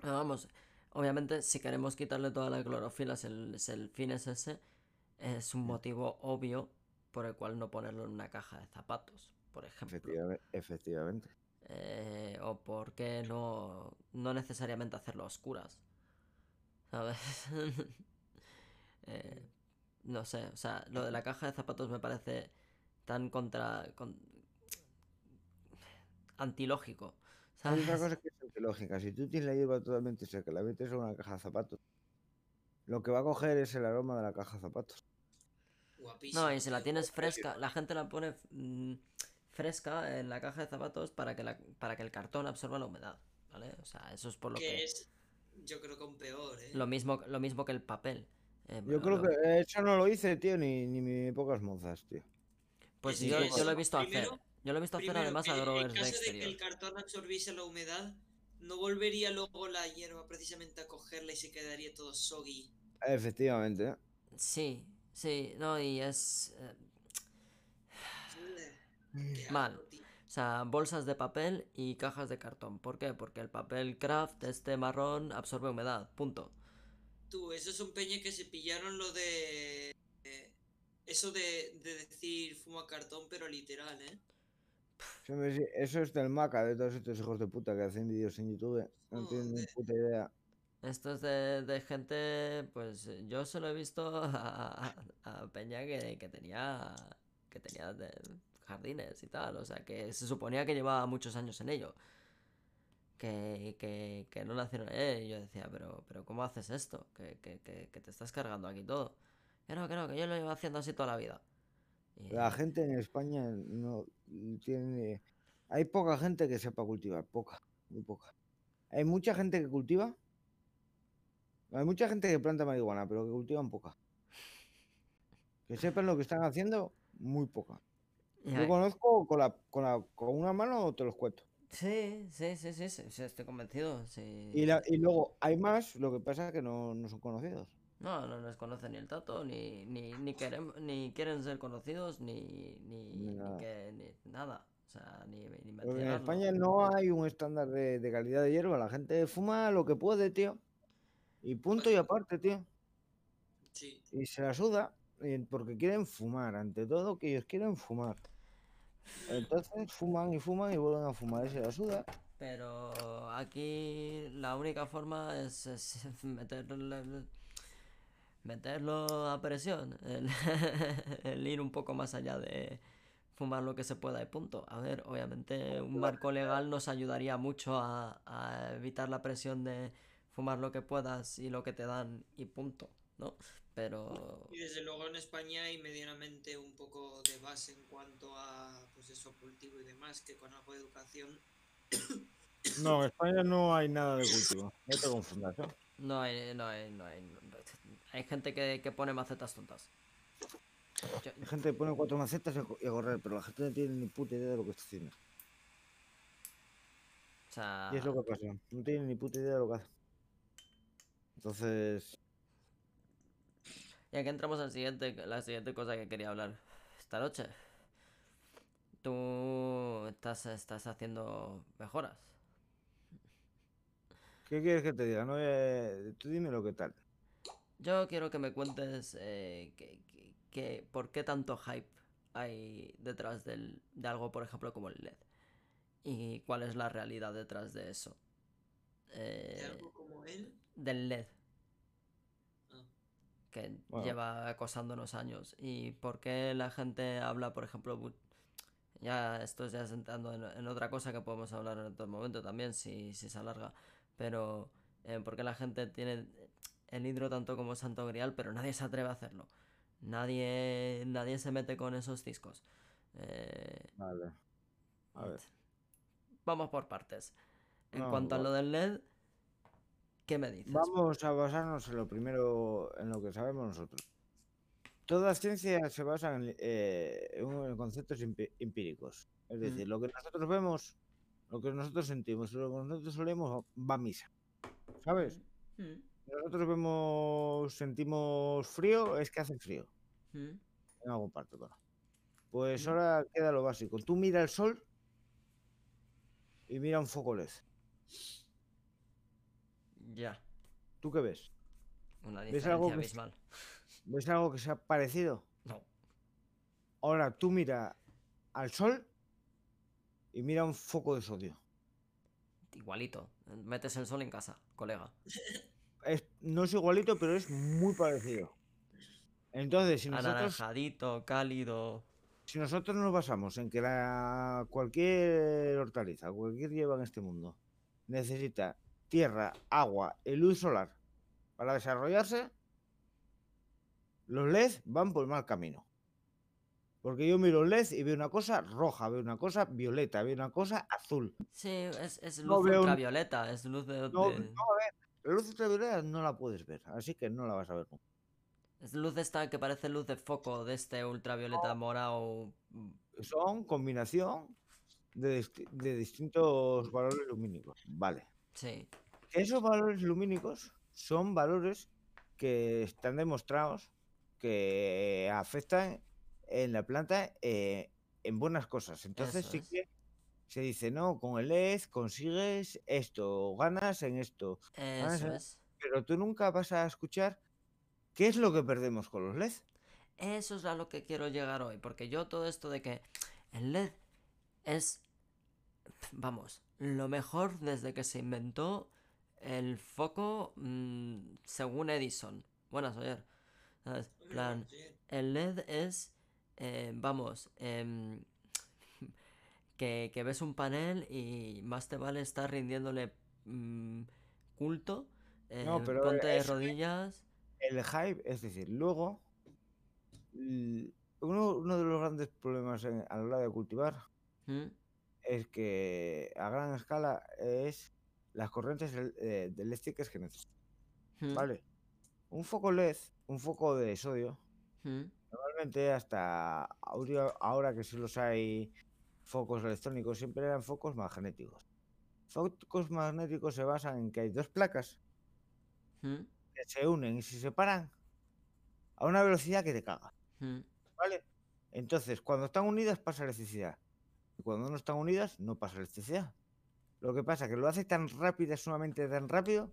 pero Vamos, obviamente, si queremos quitarle toda la clorofila, si el, el fin es ese, es un motivo obvio por el cual no ponerlo en una caja de zapatos, por ejemplo. Efectivamente. efectivamente. Eh, o por qué no, no necesariamente hacerlo a oscuras. ¿Sabes? Eh, no sé, o sea, lo de la caja de zapatos me parece tan contra... con- antilógico. Hay otra ¿sabes? cosa que es antilógica. Si tú tienes la hierba totalmente seca, la metes en una caja de zapatos, lo que va a coger es el aroma de la caja de zapatos. Guapísimo. No, y si la tienes fresca, la gente la pone mm, fresca en la caja de zapatos para que, la, para que el cartón absorba la humedad, ¿vale? O sea, eso es por lo Que que... es, yo creo que aún peor, ¿eh? Lo mismo, lo mismo que el papel. eh, Yo creo lo- que eso no lo hice, tío, ni, ni mi pocas mozas, tío. Pues Es yo, que yo lo he visto hacer. primero- Yo lo he visto hacer Primero, además a en- en growers de caso de que el cartón absorbiese la humedad, no volvería luego la hierba precisamente a cogerla y se quedaría todo soggy. Efectivamente. ¿eh? Sí, sí, no, y es... eh, Mal. O sea, bolsas de papel y cajas de cartón. ¿Por qué? Porque el papel craft, este marrón, absorbe humedad. Punto. Tú, esos son peñas que se pillaron lo de. eh, eso de, de decir fuma cartón, pero literal, ¿eh? Eso Eso es del maca de todos estos hijos de puta que hacen vídeos en YouTube. No tienen ni puta idea. Esto es de, de gente, pues yo solo he visto a, a- a Peña que, que tenía que tenía de jardines y tal, o sea que se suponía que llevaba muchos años en ello. Que, que, que no nacieron y yo decía, pero, pero ¿cómo haces esto? Que, que, que, te estás cargando aquí todo. Que no, que no, que yo lo llevo haciendo así toda la vida. La gente en España no tiene. Hay poca gente que sepa cultivar, poca, muy poca. Hay mucha gente que cultiva. Hay mucha gente que planta marihuana, pero que cultivan poca. Que sepan lo que están haciendo, muy poca. Yo conozco con, la, con, la- con una mano, te los cuento. Sí, sí, sí, sí, sí, estoy convencido. sí. Y, la- y luego hay más, lo que pasa es que no, no son conocidos. No, no les conoce ni el tato, ni, ni, ni, querem- ni quieren ser conocidos, ni, ni, nada. que- ni nada. O sea, ni, Porque en. España no hay un estándar de, de calidad de hierba. La gente fuma lo que puede, tío. Y punto y aparte, tío. Sí. Y se la suda porque quieren fumar. Ante todo, que ellos quieren fumar. Entonces fuman y fuman y vuelven a fumar y se la suda. Pero aquí la única forma es, es meterlo a presión. El, ir un poco más allá de fumar lo que se pueda y punto. A ver, obviamente un marco legal nos ayudaría mucho a evitar la presión de fumar lo que puedas y lo que te dan y punto. ¿no? Pero Y desde luego en España hay medianamente un poco de base en cuanto a pues eso, cultivo y demás, que con algo de educación. No, en España no hay nada de cultivo. No te confundas, ¿eh? no hay, no hay, no hay, hay gente que, que pone macetas tontas. Yo- Hay gente que pone cuatro macetas y a co- y a correr, pero la gente no tiene ni puta idea de lo que está haciendo. o sea, Y es lo que pasa. No tiene ni puta idea de lo que hace. Entonces, y aquí entramos al siguiente, la siguiente cosa que quería hablar esta noche. Tú estás, estás haciendo mejoras. ¿qué quieres que te diga? No, Eh, tú dime lo que tal. Yo quiero que me cuentes eh, que, que- que- por qué tanto hype hay detrás del, de algo, por ejemplo, como el LED. Y cuál es la realidad detrás de eso. De Eh, algo como él. del LED. Que Bueno. lleva acosándonos años. Y por qué la gente habla, por ejemplo, ya esto ya es entrando en, en otra cosa que podemos hablar en otro momento también, si, si se alarga. Pero eh, por qué la gente tiene el hidro tanto como Santo Grial, pero nadie se atreve a hacerlo. Nadie, nadie se mete con esos discos. Eh, Vale. A ver. Vamos por partes. En No, cuanto a lo del LED, ¿qué me dices? Vamos a basarnos en lo primero, en lo que sabemos nosotros. Toda ciencia se basa en, eh, en conceptos empíricos. Es Mm. decir, lo que nosotros vemos, lo que nosotros sentimos, lo que nosotros solemos va a misa. ¿Sabes? Mm, Nosotros vemos, sentimos frío, es que hace frío. mm, En algún parte, bueno. Pues Mm. ahora queda lo básico. Tú mira el sol y mira un foco LED. Ya, ¿Tú qué ves? una ¿Ves diferencia algo que- abismal. ¿Ves algo que sea parecido? No. Ahora tú mira al sol y mira un foco de sodio. Igualito. Metes el sol en casa, colega. Es, no es igualito, pero es muy parecido. Entonces, si nosotros, Anaranjadito, cálido. si nosotros nos basamos en que la, cualquier hortaliza, cualquier hierba en este mundo, necesita tierra, agua y luz solar para desarrollarse, los LED van por mal camino. Porque yo miro LED y veo una cosa roja, veo una cosa violeta, veo una cosa azul. Sí, es, es luz No veo un- ultravioleta, es luz de, No, no, a ver, la luz ultravioleta no la puedes ver, así que no la vas a ver nunca. es luz esta que parece luz de foco de este ultravioleta morado. Son combinación de, de distintos valores lumínicos. Vale. Sí. Esos valores lumínicos son valores que están demostrados que afectan en la planta eh, en buenas cosas. Entonces Eso sí es. que se dice, no, con el LED consigues esto, ganas en esto. Eso sí. es. Pero tú nunca vas a escuchar qué es lo que perdemos con los LED. Eso es a lo que quiero llegar hoy, porque yo todo esto de que el LED es, vamos, lo mejor desde que se inventó el foco mm, según Edison. Buenas, oyer. ¿Sabes? Plan, el LED es, eh, vamos, em, que, que ves un panel y más te vale estar rindiéndole mm, culto, No, eh, pero ponte de rodillas. El hype, es decir, luego, uno, uno de los grandes problemas en- a la hora de cultivar ¿Mm? Es que a gran escala es las corrientes el- eh, de eléctricas que necesitas. ¿Vale? Un foco LED, un foco de sodio, normalmente hasta ahora, ahora que sí los hay focos electrónicos, siempre eran focos magnéticos. Focos magnéticos se basan en que hay dos placas que se unen y se separan a una velocidad que te caga. ¿Vale? Entonces, cuando están unidas pasa electricidad. Y cuando no están unidas no pasa electricidad. Lo que pasa es que lo hace tan rápido, sumamente tan rápido,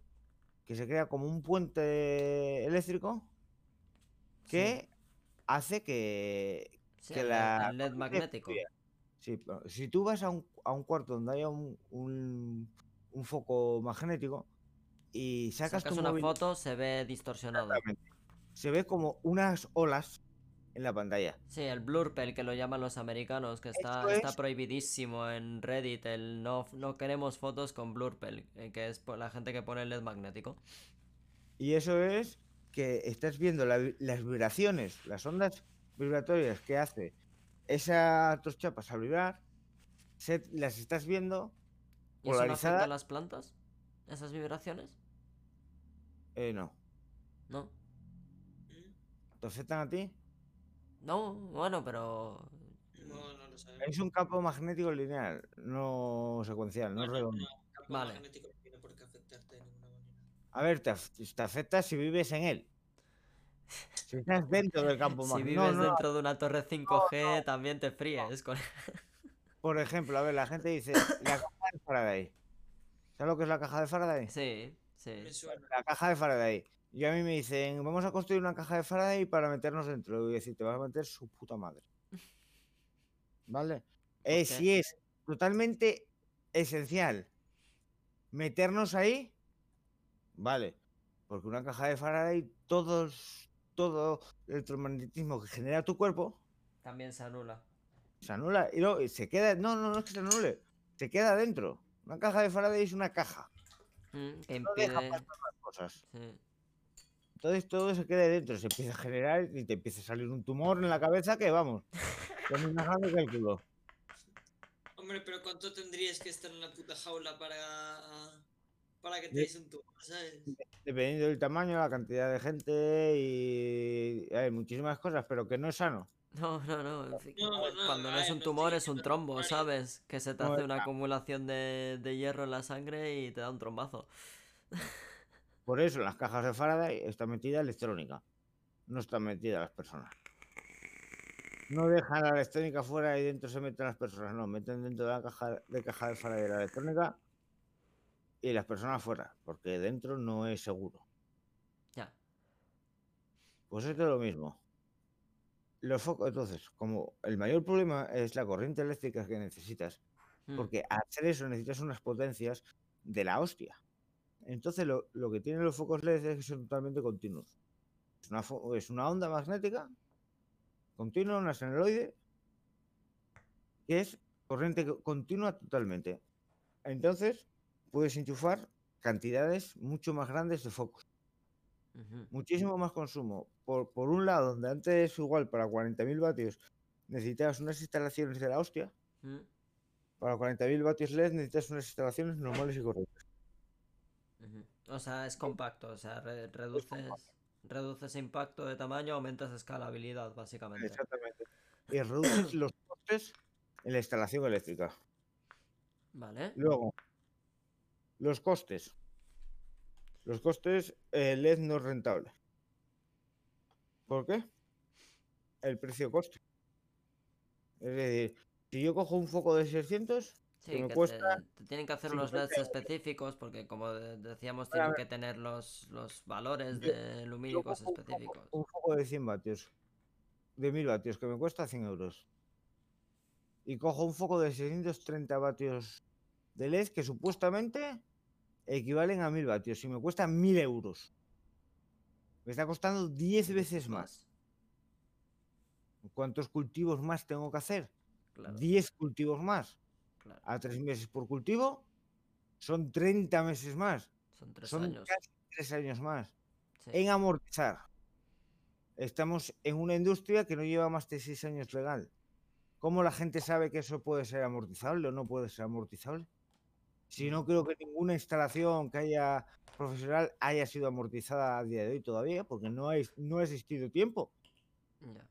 que se crea como un puente eléctrico que hace que... Sí, que el, la el LED magnético. Sí, si tú vas a un, a un cuarto donde haya un, un- un foco magnético y sacas, Sacas tu una móvil, foto, se ve distorsionado. se ve como unas olas en la pantalla. Sí, el blurpel que lo llaman los americanos, que está, está es. prohibidísimo en Reddit, el no, no queremos fotos con blurpel, eh, que es por la gente que pone el LED magnético. Y eso es que estás viendo la vi- las vibraciones, las ondas vibratorias que hace esa tus chapas al vibrar, se- las estás viendo ¿Y eso no afecta a polarizadas. las plantas? ¿Esas vibraciones? Eh, no. No. ¿Te afectan a ti? No, bueno, pero. No, no lo sabemos. Es un campo magnético lineal, no secuencial, no Bueno, redondo. no, campo Vale. magnético no tiene por qué afectarte de ninguna manera. A ver, te, te afecta si vives en él. Si estás dentro del campo Si magnético. vives No, no, dentro de una torre 5G, también te fríes. Con... Por ejemplo, a ver, la gente dice la caja de Faraday. ¿Sabes lo que es la caja de Faraday? Sí, sí. La caja de Faraday. Y a mí me dicen, vamos a construir una caja de Faraday para meternos dentro. Y decir, te vas a meter su puta madre. ¿Vale? Eh, si es totalmente esencial meternos ahí, vale. Porque una caja de Faraday, todos, todo el electromagnetismo que genera tu cuerpo También se anula. se anula y luego se queda. No, no, no es que se anule. Se queda dentro. Una caja de Faraday es una caja. Mm, que No deja impide. pasar las cosas. sí. Entonces todo se queda dentro, se empieza a generar y te empieza a salir un tumor en la cabeza que vamos. Es más grande que el culo. Hombre, pero ¿cuánto tendrías que estar en la puta jaula para, para que te De- des un tumor, sabes? Dependiendo del tamaño, la cantidad de gente y hay muchísimas cosas, pero que no es sano. No, no, no. en fin, No, no, Cuando no es un tumor es un trombo. ¿sabes? Que se te No hace una acumulación de, de hierro en la sangre y te da un trombazo. Por eso en las cajas de Faraday está metida electrónica. No está metida las personas. No dejan la electrónica fuera y dentro se meten las personas. No, meten dentro de la caja de caja de Faraday la electrónica y las personas fuera, porque dentro no es seguro. Ya. Pues esto es lo mismo. Los focos, entonces, como el mayor problema es la corriente eléctrica que necesitas, Mm, porque hacer eso necesitas unas potencias de la hostia. Entonces, lo, lo que tienen los focos LED es que son totalmente continuos. Es una, fo- es una onda magnética continua, una señaloide, que es corriente co- continua totalmente. Entonces, puedes enchufar cantidades mucho más grandes de focos muchísimo más consumo. Por, por un lado, donde antes igual para 40.000 vatios necesitabas unas instalaciones de la hostia, Mm, para 40.000 vatios LED necesitas unas instalaciones normales y correctas. O sea, es compacto, o sea, re- reduces, reduces impacto de tamaño, aumentas escalabilidad, básicamente. Exactamente. Y reduces los costes en la instalación eléctrica. Vale. Luego, los costes. Los costes, eh, LED no es rentable. ¿Por qué? El precio-coste. Es decir, si yo cojo un foco de 600, Sí, que me que cuesta te, te tienen que hacer unos 50 LEDs específicos porque como de- decíamos tienen que tener los, los valores Yo- de lumínicos específicos. Un foco de 100 vatios, de 1000 vatios, que me cuesta 100 euros. Y cojo un foco de 630 vatios de LED que supuestamente equivalen a 1000 vatios y me cuesta 1000 euros. Me está costando 10 veces más. ¿Cuántos cultivos más tengo que hacer? Claro, 10 cultivos más. Claro. A 3 meses por cultivo son 30 meses más. Son tres Son años. casi 3 años más. sí. en amortizar. Estamos en una industria que no lleva más de seis años legal. ¿Cómo la gente sabe que eso puede ser amortizable o no puede ser amortizable? Si no creo que ninguna instalación que haya profesional haya sido amortizada a día de hoy todavía, porque no, hay, no ha existido tiempo. Ya.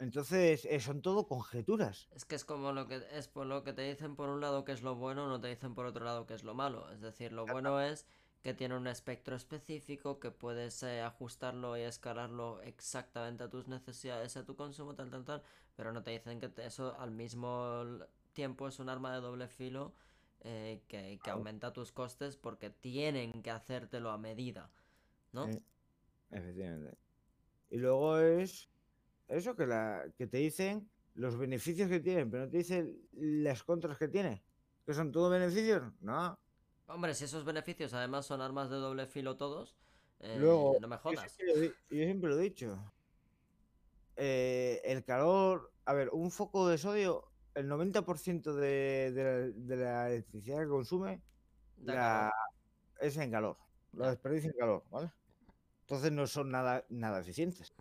Entonces, eh, son todo conjeturas. Es que es como lo que es por lo que te dicen por un lado que es lo bueno, no te dicen por otro lado que es lo malo. Es decir, lo bueno es que tiene un espectro específico que puedes eh, ajustarlo y escalarlo exactamente a tus necesidades, a tu consumo, tal, tal, tal. Pero no te dicen que te- eso al mismo tiempo es un arma de doble filo eh, que, que aumenta tus costes porque tienen que hacértelo a medida, ¿no? Eh, Efectivamente. Y luego es eso que, la, que te dicen los beneficios que tienen, pero no te dicen las contras que tiene. ¿Que son todo beneficios? No. Hombre, si esos beneficios además son armas de doble filo todos, eh, Luego, no me yo jodas. siempre, lo di- yo siempre lo he dicho. Eh, el calor, a ver, un foco de sodio, el 90% de, de la, de la electricidad que consume la- es en calor. Lo desperdicia en calor, ¿vale? Entonces no son nada, nada eficientes.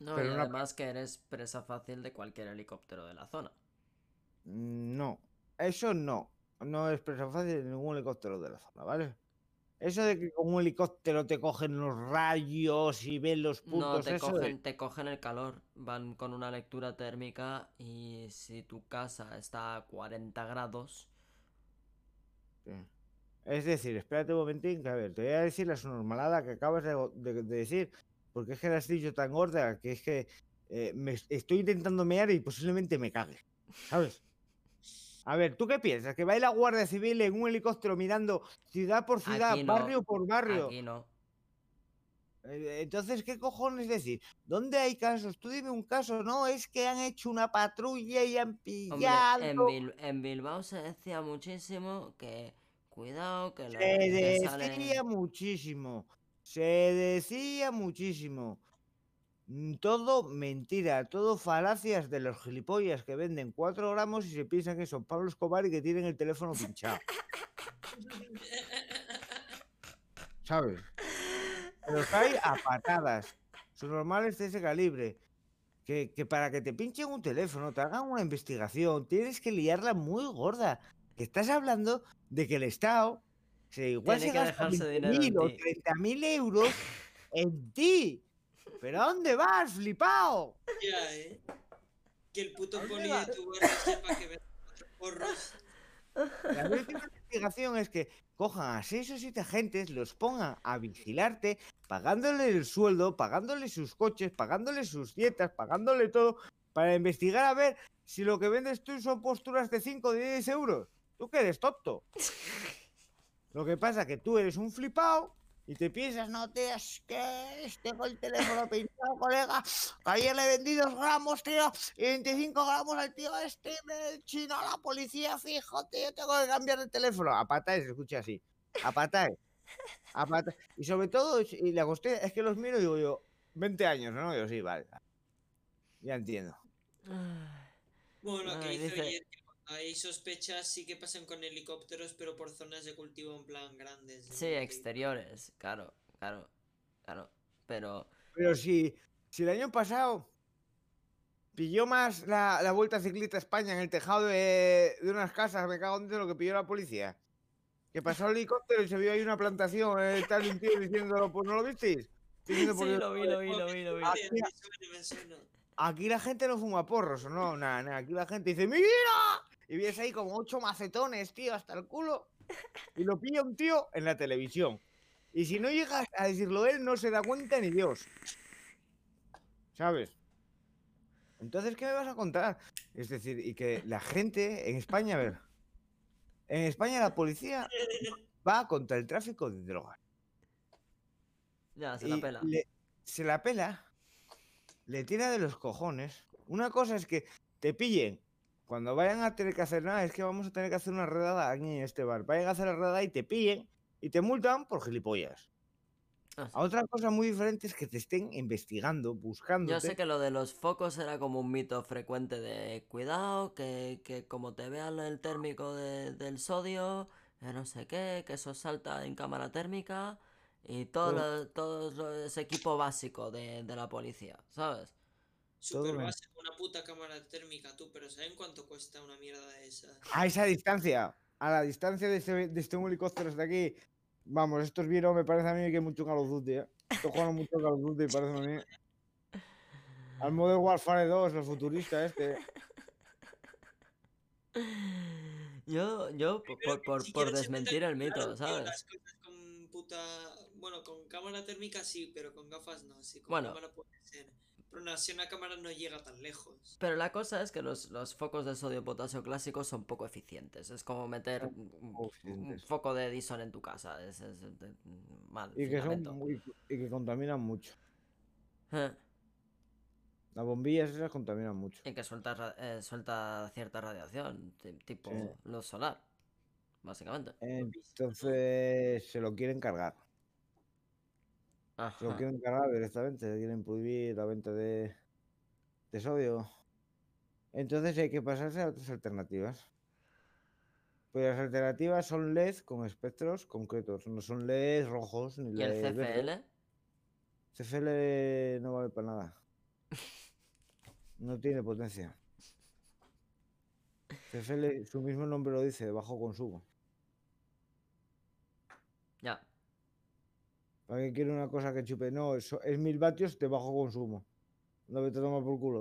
No, Pero y una- además que eres presa fácil de cualquier helicóptero de la zona. Mm, No, eso no. No es presa fácil de ningún helicóptero de la zona, ¿vale? Eso de que con un helicóptero te cogen los rayos y ven los No, puntos, te eso de- cogen, te cogen el calor, van con una lectura térmica y si tu casa está a 40 grados, Sí. Es decir, espérate un momentín, que a ver, te voy a decir la normalada que acabas de, de- de decir, porque es que la has dicho tan gorda que es que eh, me es- estoy intentando mear y posiblemente me cague, ¿sabes? A ver, ¿tú qué piensas? ¿Que va a ir la Guardia Civil en un helicóptero mirando ciudad por ciudad, no, barrio por barrio? aquí no. Eh, Entonces, ¿qué cojones decir? ¿Dónde hay casos? Tú dime un caso, no, es que han hecho una patrulla y han Hombre, pillado. en, Bil- en Bilbao se decía muchísimo que cuidado que, lo, Se decía muchísimo. Se decía muchísimo. Mm, Todo mentira, todo falacias de los gilipollas que venden 4 gramos y se piensan que son Pablo Escobar y que tienen el teléfono pinchado. ¿Sabes? Los hay a patadas. Son normales de ese calibre. Que, que para que te pinchen un teléfono, te hagan una investigación, tienes que liarla muy gorda. Que estás hablando de que el Estado igual Tiene se que dejarse dinero en 20.000 o ti. 30.000 euros en ti. ¿Pero a dónde vas, flipao? Ya, eh. Que el puto ¿Dónde poli de tu barrio sepa que cuatro porros. La última investigación es que cojan a seis o siete agentes, los pongan a vigilarte, pagándole el sueldo, pagándole sus coches, pagándole sus dietas, pagándole todo, para investigar a ver si lo que vendes tú son posturas de 5 o 10 euros. ¿Tú que eres tonto? Lo que pasa que tú eres un flipao y te piensas, no, tío, es que tengo el teléfono pinchado, colega. que Ayer le vendí dos gramos, tío, y 25 gramos al tío este, me chino a la policía, fijo, tío, tengo que cambiar el teléfono. A patáis, se escucha así. A patáis. A patáis. Y sobre todo, es- y la cuestión es que los miro y digo yo, 20 años, ¿no? Yo sí, vale. Ya entiendo. Ay, Bueno, que hizo dice- ayer, hay sospechas sí que pasan con helicópteros, pero por zonas de cultivo en plan grandes. Sí, exteriores, claro, claro, claro. Pero Pero si, si el año pasado pilló más la, la Vuelta Ciclista a España en el tejado de, de unas casas, me cago en Dios, lo que pilló la policía. Que pasó el helicóptero y se vio ahí una plantación, eh, tal, un tío diciéndolo, pues no lo visteis. Sí, "Pues, lo vi, lo vi, lo vi, lo vi. Aquí-. Aquí la gente no fuma porros, ¿o no? Nada, nada. Aquí la gente dice, ¡Mira! Y ves ahí como ocho macetones, tío, hasta el culo. Y lo pilla un tío en la televisión. Y si no llegas a decirlo él, no se da cuenta ni Dios. ¿Sabes? Entonces, ¿qué me vas a contar? Es decir, y que la gente en España, a ver. En España la policía va contra el tráfico de drogas. Ya, se la pela. le- se la pela, le tira de los cojones. Una cosa es que te pillen cuando vayan a tener que hacer nada, es que vamos a tener que hacer una redada aquí en este bar. Vayan a hacer la redada y te pillen y te multan por gilipollas. Ah, sí. A otra cosa muy diferente es que te estén investigando, buscando. Yo sé que lo de los focos era como un mito frecuente de cuidado, que, que como te vean el térmico de- del sodio, eh, no sé qué, que eso salta en cámara térmica y todo, lo- todo lo- ese equipo básico de, de la policía, ¿sabes? Todo Super bien. básico, una puta cámara térmica, tú, pero ¿saben cuánto cuesta una mierda de esa? A esa distancia, a la distancia de este, de este helicóptero hasta aquí. Vamos, estos vieron, me parece a mí que mucho Call of Duty, ¿eh? Estos juegan mucho Call of Duty, parece a mí. Al Modern Warfare 2, el futurista este. Yo, yo, por, por, por desmentir el mito, ¿sabes? las cosas con puta... Bueno, con cámara térmica sí, pero con gafas no. Sí, con Bueno. cámara puede ser. Pero no, si una cámara no llega tan lejos. Pero la cosa es que los, los focos de sodio potasio clásicos son poco eficientes. Es como meter un, foco de Edison en tu casa. Es, es- es de- mal. Y que, son muy- y que contaminan mucho. Eh, Las bombillas esas contaminan mucho. Y que suelta, eh, suelta cierta radiación, ti- tipo Sí. luz solar, básicamente. Entonces se lo quieren cargar. Se lo quieren cargar directamente. Quieren prohibir la venta de, de sodio. Entonces hay que pasarse a otras alternativas. Pues las alternativas son LED con espectros concretos, no son LED rojos ni ¿Y el verdes. CFL? CFL no vale para nada. No tiene potencia. CFL, su mismo nombre lo dice, bajo consumo. Ya. ¿Para qué quiere una cosa que chupe? No, eso es mil vatios de bajo consumo. No me te toma por culo.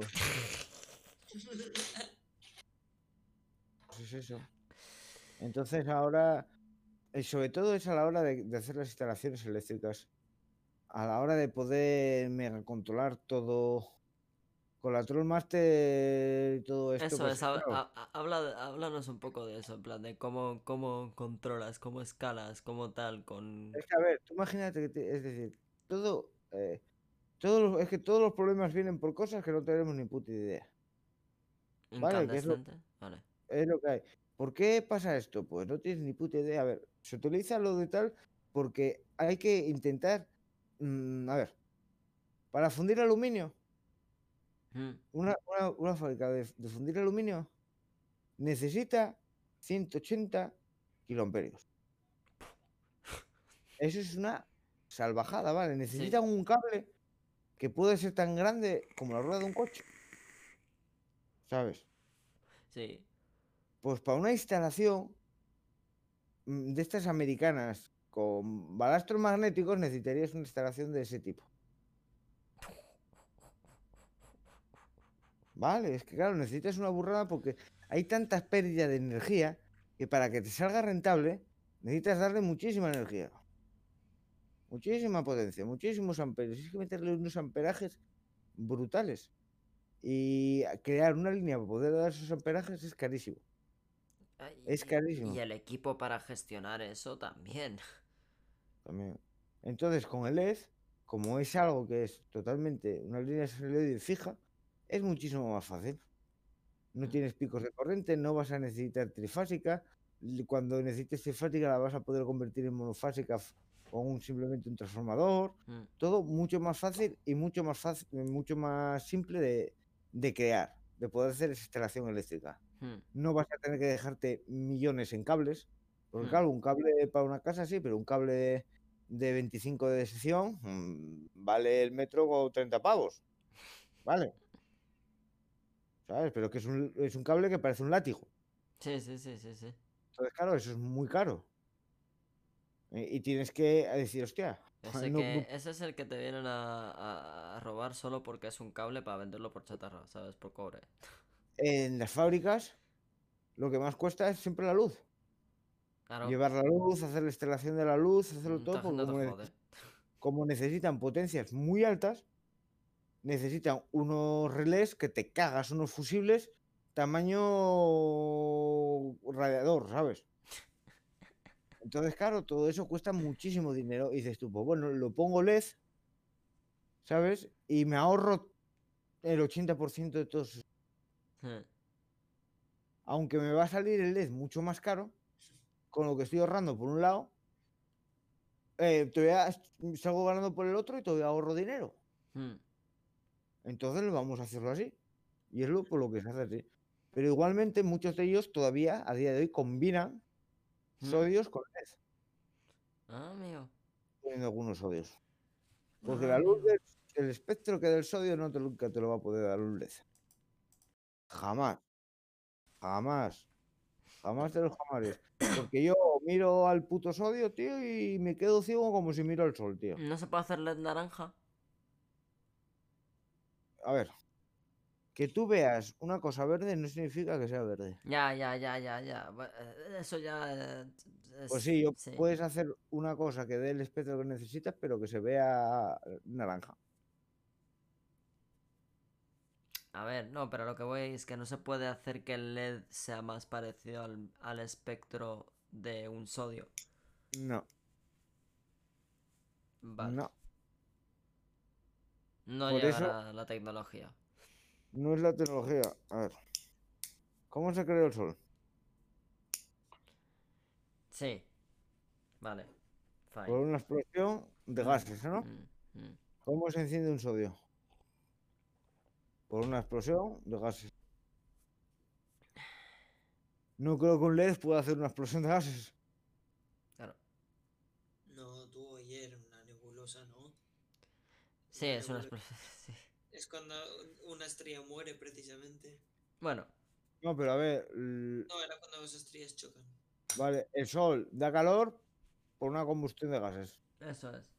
Pues es eso. Entonces ahora, y sobre todo es a la hora de, de hacer las instalaciones eléctricas, a la hora de poder mega controlar todo con la Trollmaster y todo esto. Eso pues, es, claro, ha- habla, háblanos un poco de eso, en plan de cómo, cómo controlas, cómo escalas, cómo tal, con... Es que, a ver, tú imagínate que, te- es decir, todo, eh, todos es que todos los problemas vienen por cosas que no tenemos ni puta idea. vale, que es lo-. Vale. Es lo que hay. ¿Por qué pasa esto? Pues no tienes ni puta idea. A ver, se utiliza lo de tal porque hay que intentar, mm, a ver, para fundir aluminio, Mm, una, una, una fábrica de, de fundir aluminio necesita 180 kiloamperios. Eso es una salvajada, ¿vale? Necesitan un cable que puede ser tan grande como la rueda de un coche. ¿Sabes? Sí. Pues para una instalación mm, de estas americanas con balastros magnéticos necesitarías una instalación de ese tipo. Vale, es que claro, necesitas una burrada porque hay tantas pérdidas de energía que para que te salga rentable necesitas darle muchísima energía. Muchísima potencia, muchísimos amperios. Tienes que meterle unos amperajes brutales. Y crear una línea para poder dar esos amperajes es carísimo. Es carísimo. Y el equipo para gestionar eso también. También. Entonces, con el LED, como es algo que es totalmente una línea LED fija, es muchísimo más fácil. No tienes picos de corriente, no vas a necesitar trifásica. Cuando necesites trifásica la vas a poder convertir en monofásica con un, simplemente un transformador. Mm, Todo mucho más fácil y mucho más fácil, mucho más simple de, de crear, de poder hacer esa instalación eléctrica. mm, No vas a tener que dejarte millones en cables. Porque Mm. claro, un cable para una casa sí, pero un cable de 25 de sección mm, vale el metro con 30 pavos. Vale. ¿Sabes? Pero que es un, es un cable que parece un látigo. Sí, sí, sí, sí, sí. Entonces, claro, eso es muy caro. Y tienes que decir, hostia, Ese, no- que, no- ese es el que te vienen a, robar solo porque es un cable para venderlo por chatarra, ¿sabes? Por cobre. en las fábricas lo que más cuesta es siempre la luz. Claro. Llevar la luz, hacer la instalación de la luz, hacerlo mm, todo, porque como, ne- como necesitan potencias muy altas, necesitan unos relés que te cagas, unos fusibles tamaño radiador, ¿sabes? Entonces, claro, todo eso cuesta muchísimo dinero. Y dices tú, pues bueno, lo pongo LED, ¿sabes? Y me ahorro el 80% de todos. esos- Mm, Aunque me va a salir el LED mucho más caro, con lo que estoy ahorrando por un lado, eh, todavía salgo ganando por el otro y todavía ahorro dinero. mm. Entonces vamos a hacerlo así. Y es lo, por lo que se hace así. Pero igualmente muchos de ellos todavía a día de hoy combinan Mm. sodios con LED, Ah, amigo. poniendo algunos sodios. Porque la Ah, luz, amigo. del- el espectro que del sodio no te, nunca te lo va a poder dar un LED. Jamás. Jamás. Jamás de los jamares. Porque yo miro al puto sodio, tío, y me quedo ciego como si miro al sol, tío. ¿No se puede hacer LED naranja? A ver. Que tú veas una cosa verde no significa que sea verde. Ya, ya, ya, ya, ya. eh, Eso ya. eh, Pues es- sí, yo- sí. puedes hacer una cosa que dé el espectro que necesitas, pero que se vea naranja. A ver, no, pero lo que voy es que no se puede hacer que el LED sea más parecido al, al espectro de un sodio. No, Vale. no. No por eso- la tecnología. No es la tecnología. A ver. ¿Cómo se creó el sol? Sí. Vale. Fine. Por una explosión de Mm, gases, ¿no? mm, mm. ¿Cómo se enciende un sodio? Por una explosión de gases. No creo que un LED pueda hacer una explosión de gases. Claro. No, tú ayer una nebulosa, ¿no? Sí, es una nebula- explosión. sí. Es cuando una estrella muere precisamente. Bueno, No, pero a ver, l- No, era cuando las estrellas chocan. vale, el sol da calor por una combustión de gases. eso es.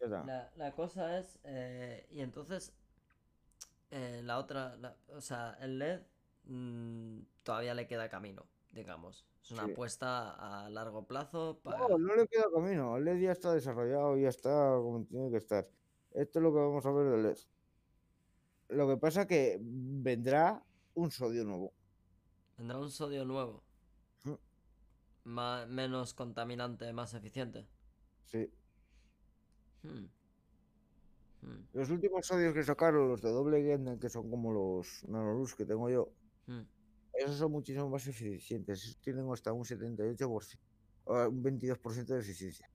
La, la cosa es, eh, y entonces, eh, la otra, la- o sea, el LED mm, todavía le queda camino, digamos. Es una Sí. apuesta a largo plazo para... No, no le queda camino. El LED ya está desarrollado, ya está como tiene que estar. Esto es lo que vamos a ver del LED. Lo que pasa que vendrá un sodio nuevo. Vendrá un sodio nuevo, menos contaminante, más eficiente. Sí. Hmm. Hmm, Los últimos sodios que sacaron, los de doble Genden, que son como los nanoluz que tengo yo, hmm. esos son muchísimo más eficientes. Tienen hasta un 78%, o un 22% de eficiencia.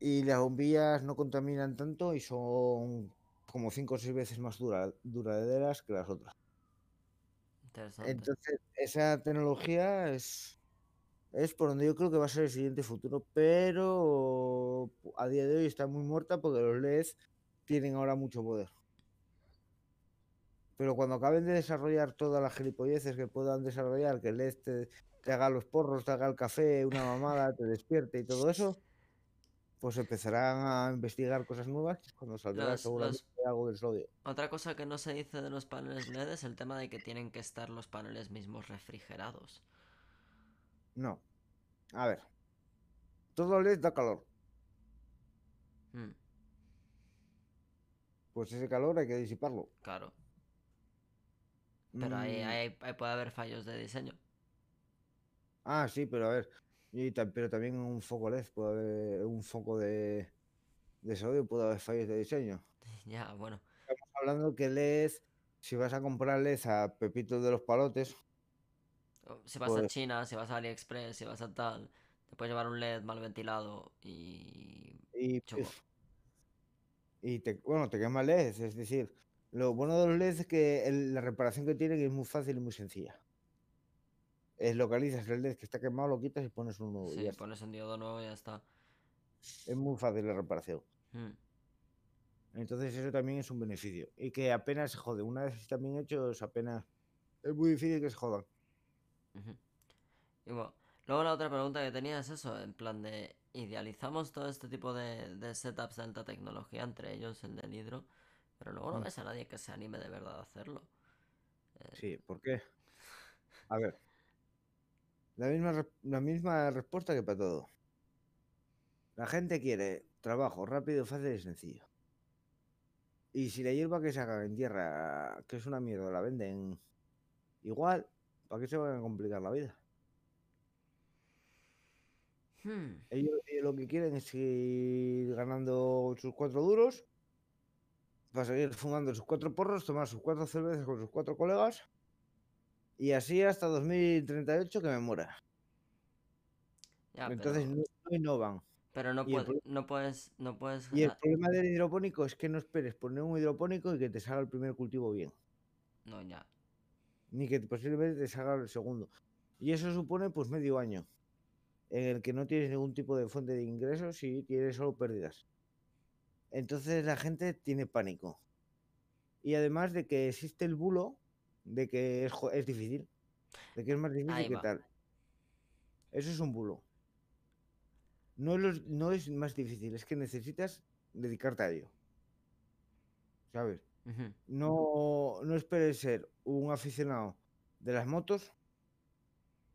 Y las bombillas no contaminan tanto y son como 5 o 6 veces más dura- duraderas que las otras. Interesante. Entonces, esa tecnología es, es por donde yo creo que va a ser el siguiente futuro, pero a día de hoy está muy muerta porque los LEDs tienen ahora mucho poder. Pero cuando acaben de desarrollar todas las gilipolleces que puedan desarrollar, que el LED te, te haga los porros, te haga el café, una mamada, te despierte y todo eso, pues empezarán a investigar cosas nuevas y es cuando saldrá Los- seguramente algo del sodio. Otra cosa que no se dice de los paneles LED es el tema de que tienen que estar los paneles mismos refrigerados. No. A ver. Todo LED da calor. Hmm, Pues ese calor hay que disiparlo. claro. Pero ahí, Mm, ahí- ahí puede haber fallos de diseño. Ah, sí, pero a ver. Y pero también un foco LED puede haber un foco de, de sodio, puede haber fallos de diseño. Ya, bueno. Estamos hablando que LED, si vas a comprar LED a Pepito de los Palotes, Si vas a Pues- China, si vas a AliExpress, si vas a tal, te puedes llevar un LED mal ventilado y... y, y te, bueno, te quema LED. Es decir, lo bueno de los LED es que el- la reparación que tienen es muy fácil y muy sencilla. Es localizas el LED que está quemado, lo quitas y pones uno nuevo. y Sí, está. pones un diodo nuevo y ya está. Es muy fácil la reparación. Hmm, Entonces eso también es un beneficio. Y que apenas se jode. Una vez bien hechos, apenas... Es muy difícil que se jodan. Y bueno, luego la otra pregunta que tenía es eso, en plan de... Idealizamos todo este tipo de, de setups de alta tecnología, entre ellos el del hidro, pero luego no Mm. ves a nadie que se anime de verdad a hacerlo. Sí, ¿por qué? A ver. La misma, la misma respuesta que para todo. La gente quiere trabajo rápido, fácil y sencillo. Y si la hierba que sacan en tierra, que es una mierda, la venden igual, ¿para qué se van a complicar la vida? Hmm, Ellos, ellos lo que quieren es seguir ganando sus cuatro duros, para seguir fumando sus cuatro porros, tomar sus cuatro cervezas con sus cuatro colegas, y así hasta 2038 que me muera. ya, Entonces pero, no, no innovan. pero no, puede- no puedes... No puedes Y el problema del hidropónico es que no esperes poner un hidropónico y que te salga el primer cultivo bien, No, ya. ni que posiblemente te salga el segundo. Y eso supone pues medio año, en el que no tienes ningún tipo de fuente de ingresos y tienes solo pérdidas. Entonces la gente tiene pánico. Y además de que existe el bulo de que es, es difícil, de que es más difícil Ahí que va. tal. Eso es un bulo. No es, los- no es más difícil, es que necesitas dedicarte a ello. ¿Sabes? No, no esperes ser un aficionado de las motos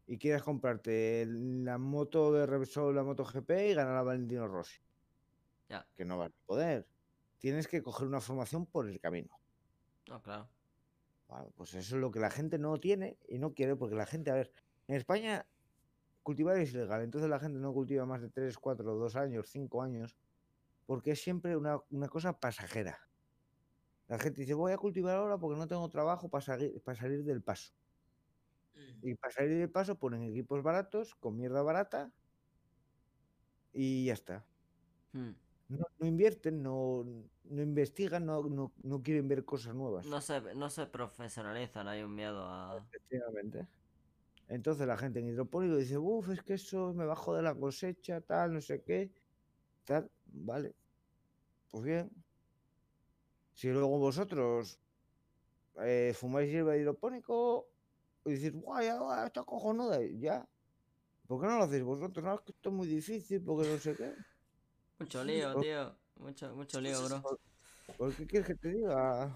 y quieras comprarte la moto de Repsol, la moto GP y ganar a Valentino Rossi. Ya. Que no vas a poder. Tienes que coger una formación por el camino. No, claro. Pues eso es lo que la gente no tiene y no quiere, porque la gente, a ver, en España cultivar es ilegal, entonces la gente no cultiva más de 3, 4, 2 años, 5 años, porque es siempre una, una cosa pasajera. La gente dice, voy a cultivar ahora porque no tengo trabajo para salir, para salir del paso. Mm. Y para salir del paso ponen equipos baratos, con mierda barata, y ya está. Hmm, no, no invierten, no, no investigan, no, no, no quieren ver cosas nuevas. No se, no se profesionalizan, hay un miedo a... Efectivamente. Entonces la gente en hidropónico dice, uff, es que eso me bajo de la cosecha, tal, no sé qué. Tal, vale. Pues bien. Si luego vosotros eh, fumáis hierba de hidropónico y decís, guay, ya, guau, está cojonuda, ya. ¿Por qué no lo hacéis vosotros? No, es que esto es muy difícil, porque no sé qué. Mucho lío, tío. Mucho, mucho lío, bro. ¿Por qué quieres que te diga?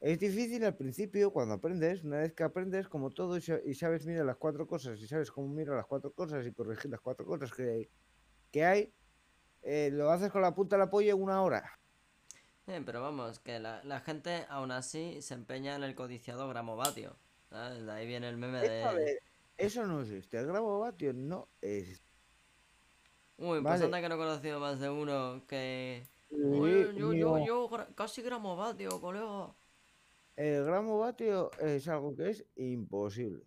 Es difícil al principio cuando aprendes, una vez que aprendes como todo y sa- y sabes mirar las cuatro cosas y sabes cómo mirar las cuatro cosas y corregir las cuatro cosas que, que hay, eh, lo haces con la punta de la polla en una hora. Sí, pero vamos, que la, la gente aún así se empeña en el codiciado gramovatio. ¿sabes? De ahí viene el meme de... eso no existe, el gramovatio no existe. Uy, pues vale. anda que no he conocido más de uno que... Uy, yo, yo, yo, gra- casi gramovatio, colega. El gramovatio es algo que es imposible.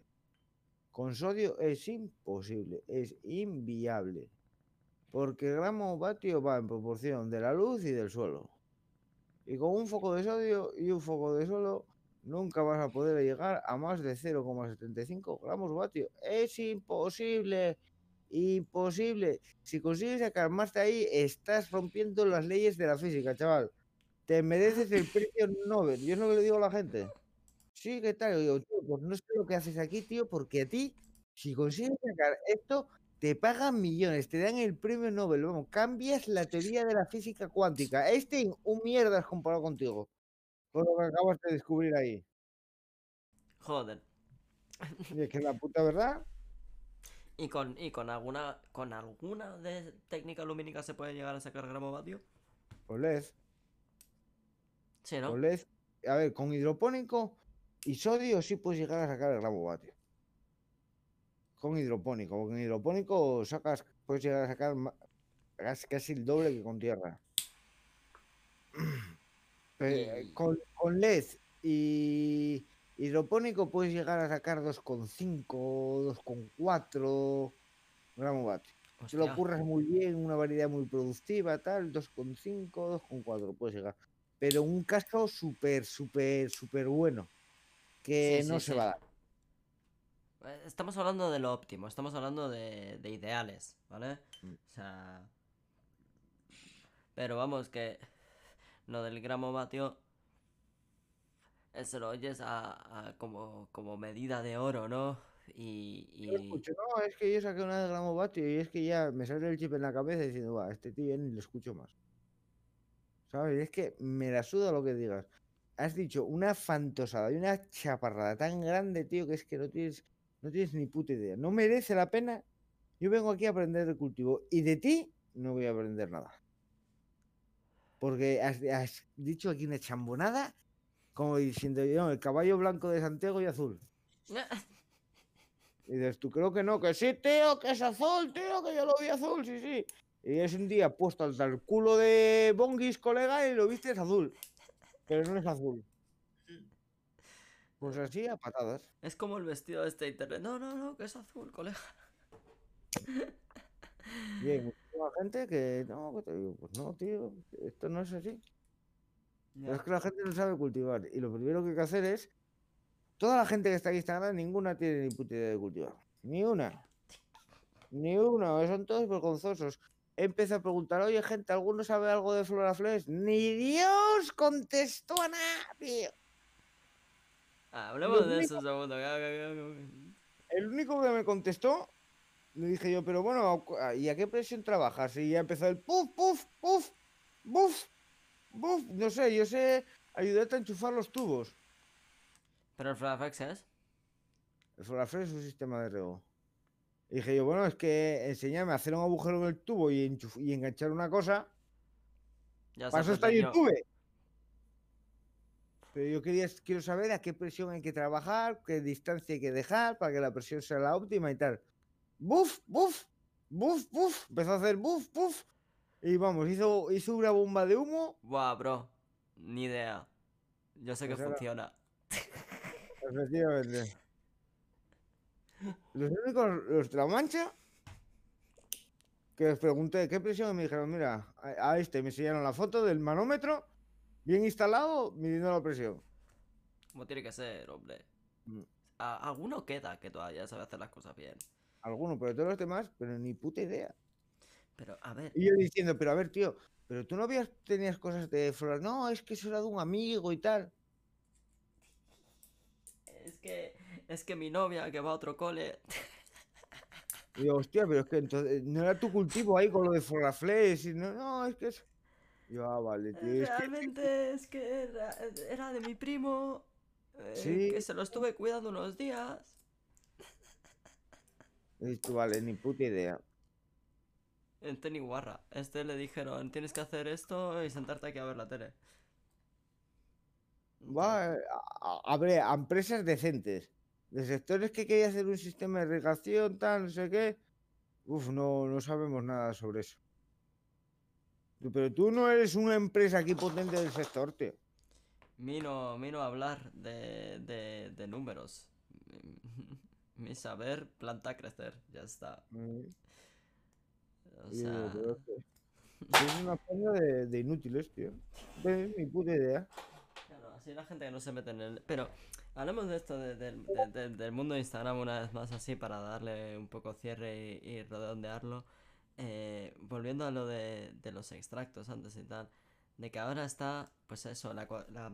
Con sodio es imposible, es inviable. Porque el gramovatio va en proporción de la luz y del suelo. Y con un foco de sodio y un foco de suelo nunca vas a poder llegar a más de 0,75 gramos vatio. Es imposible. Imposible. Si consigues sacar más de ahí, estás rompiendo las leyes de la física, chaval. Te mereces el premio Nobel. Yo es lo que le digo a la gente. Sí, ¿qué tal? Yo digo, tío, pues no sé lo que haces aquí, tío, porque a ti, si consigues sacar esto, te pagan millones, te dan el premio Nobel. Vamos, cambias la teoría de la física cuántica. Einstein, un mierdas comparado contigo. Con lo que acabas de descubrir ahí. Joder. Y es que la puta verdad, ¿Y con, y con alguna con alguna de técnica lumínica se puede llegar a sacar gramovatio? pues LED, Sí, ¿no? pues LED. A ver, con hidropónico y sodio sí puedes llegar a sacar el gramo vatio. Con hidropónico, en hidropónico sacas, puedes llegar a sacar casi, el doble que con tierra. Con, con LED y hidropónico puedes llegar a sacar 2,5, 2,4 gramos vatio. Si lo curras muy bien, una variedad muy productiva, tal, 2,5, 2,4 puedes llegar. Pero un caso súper, súper, súper bueno, que Sí, no sí, se sí. va a dar. Eh, Estamos hablando de lo óptimo, estamos hablando de, de ideales, ¿vale? Mm. O sea... Pero vamos, que lo del gramovatio eh, se lo oyes a, a como, como medida de oro, ¿no? Y, y- escucho, no, es que yo saqué una de gramo vatio y es que ya me sale el chip en la cabeza diciendo, va, este tío ya ni lo escucho más. ¿Sabes? Es que me la suda lo que digas. Has dicho una fantosada y una chaparrada tan grande, tío, que es que no tienes, no tienes ni puta idea. No merece la pena. Yo vengo aquí a aprender de cultivo y de ti no voy a aprender nada. Porque has dicho aquí una chambonada como diciendo, yo, el caballo blanco de Santiago y azul. Y dices, tú creo que no, que sí, tío, que es azul, tío, que yo lo vi azul, sí, sí. Y es un día puesto hasta el culo de Bongis, colega, y lo viste es azul. Pero no es azul. Pues así a patadas. Es como el vestido de este internet. No, no, no, que es azul, colega. Y hay muchísima gente que, no, que te digo, pues no, tío, esto no es así. Pero es que la gente no sabe cultivar. Y lo primero que hay que hacer es, toda la gente que está aquí Instagram, ninguna tiene ni puta idea de cultivar. Ni una. Ni una, son todos vergonzosos. Empecé a preguntar, oye gente, ¿alguno sabe algo de Floraflex? Ni Dios contestó a nadie. Ah, hablemos de único- eso un segundo. El único que me contestó, le dije yo, pero bueno, ¿a cu- ¿y a qué presión trabajas? Y ya empezó el puf, puf, puf, buf, buf. No sé, yo sé ayudarte a enchufar los tubos. Pero el Flafex es. El Floraflex es un sistema de riego. Y dije yo, bueno, es que enséñame a hacer un agujero en el tubo y, y enganchar una cosa. Ya Para eso está perdió. YouTube. Pero yo quería, quiero saber a qué presión hay que trabajar, qué distancia hay que dejar para que la presión sea la óptima y tal. ¡Buf! ¡Buf! ¡Buf! ¡Buf! Empezó a hacer buf, buf. Y vamos, hizo, hizo una bomba de humo. Buah, bro. Ni idea. Yo sé que Pues funciona. Efectivamente. Los únicos, los de la mancha, que que les pregunté qué presión y me dijeron, mira, a, a este me enseñaron la foto del manómetro, bien instalado, midiendo la presión. Como tiene que ser, hombre. Mm. A- alguno queda que todavía sabe hacer las cosas bien. Alguno, pero todos los demás, pero ni puta idea. Pero, a ver, Y yo diciendo, pero a ver, tío, pero tú no habías, tenías cosas de flora. No, es que eso era de un amigo y tal. es que, es que mi novia que va a otro cole. Y digo, hostia, pero es que entonces no era tu cultivo ahí con lo de Forraflex. Y no, no, es que es. Yo, ah, vale, tío. Es que, Realmente es que era, era de mi primo. eh, Sí. Que se lo estuve cuidando unos días. y tú, vale, ni puta idea. Este ni guarra. Este le dijeron, tienes que hacer esto y sentarte aquí a ver la tele. Va, a, a- a ver, a empresas decentes. De sectores que quería hacer un sistema de irrigación, tal, no sé qué. Uf, no, no sabemos nada sobre eso. Pero tú no eres una empresa aquí potente del sector, tío. Vino a hablar de, de, de números. Mi saber planta crecer, ya está. Mm, O sea, es que- Es una forma de, de inútiles, tío. Tenés ni puta idea. claro, así la gente que no se mete en el... Pero hablemos de esto de- del- de- de- del mundo de Instagram una vez más así para darle un poco cierre y, y redondearlo. Eh, volviendo a lo de, de los extractos antes y tal. De que ahora está, pues eso, la, la,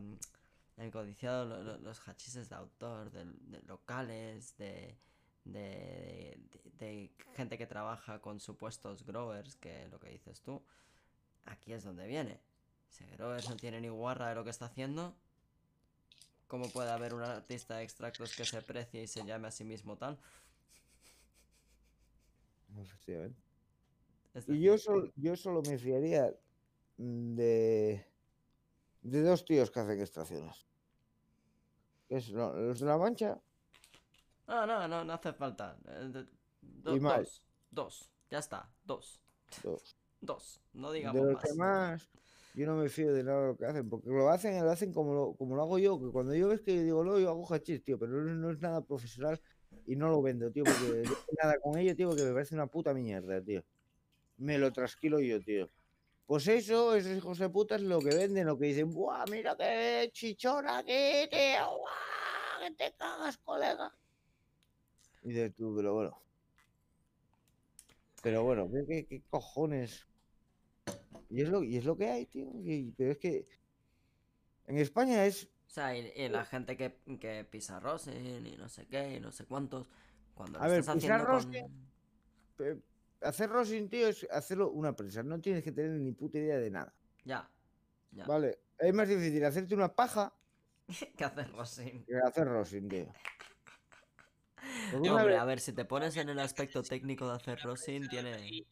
el codiciado, lo- lo- los hachises de autor, de, locales, de, de, de- de gente que trabaja con supuestos growers, que lo que dices tú, aquí es donde viene. Si growers no tiene ni guarra de lo que está haciendo, ¿cómo puede haber un artista de extractos que se precie y se llame a sí mismo tal? Es Y yo solo, yo solo me fiaría de, de dos tíos que hacen extracciones. Es lo- los de la mancha No, no, no, no hace falta. Eh, de- do- Y mal. dos, dos, ya está, dos, dos. dos, no De digamos los más. demás, yo no me fío de nada de lo que hacen, porque lo hacen, lo hacen como lo, como lo hago yo, que cuando yo ves que digo, no, yo hago hachís, tío, pero no, no es nada profesional y no lo vendo, tío, porque no nada con ello, tío, porque me parece una puta mierda, tío. Me lo trasquilo yo, tío. Pues eso, esos hijos de puta es lo que venden, lo que dicen, ¡buah, mira qué chichón aquí, tío! ¡Buah, que te cagas, colega! Y dices tú, pero bueno. Pero bueno, ¿qué, qué- qué cojones? Y es lo, y es lo que hay, tío. y- pero es que en España es. O sea, y, y la gente que, que pisa rosin y no sé qué y no sé cuántos, cuando lo A ver, estás pisar haciendo con... Hacer rosin, tío, es hacerlo una prensa. No tienes que tener ni puta idea de nada. Ya, ya. ¿Vale? Es más difícil hacerte una paja ¿Qué hacer rosin? que hacer rosin, tío. Hombre, vez- a ver, si te pones en el aspecto técnico de hacer rosin, tiene...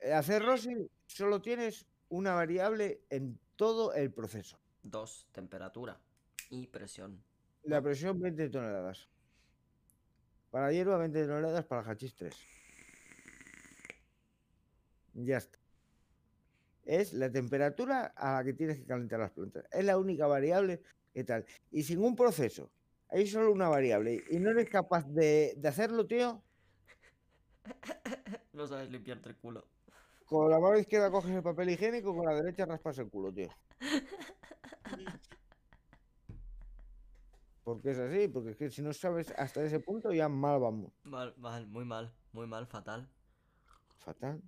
Eh, hacer rosin solo tienes una variable en todo el proceso. Dos, temperatura y presión. La presión 20 toneladas. Para hierba 20 toneladas, para hachís 3. Ya está. Es la temperatura a la que tienes que calentar las plantas. Es la única variable que tal. Y sin un proceso. Hay solo una variable. Y no eres capaz de, de hacerlo, tío. No sabes limpiarte el culo. Con la mano izquierda coges el papel higiénico, con la derecha raspas el culo, tío. Porque es así, porque es que si no sabes hasta ese punto ya mal vamos. Mal, mal, muy mal, muy mal, fatal. Fatal.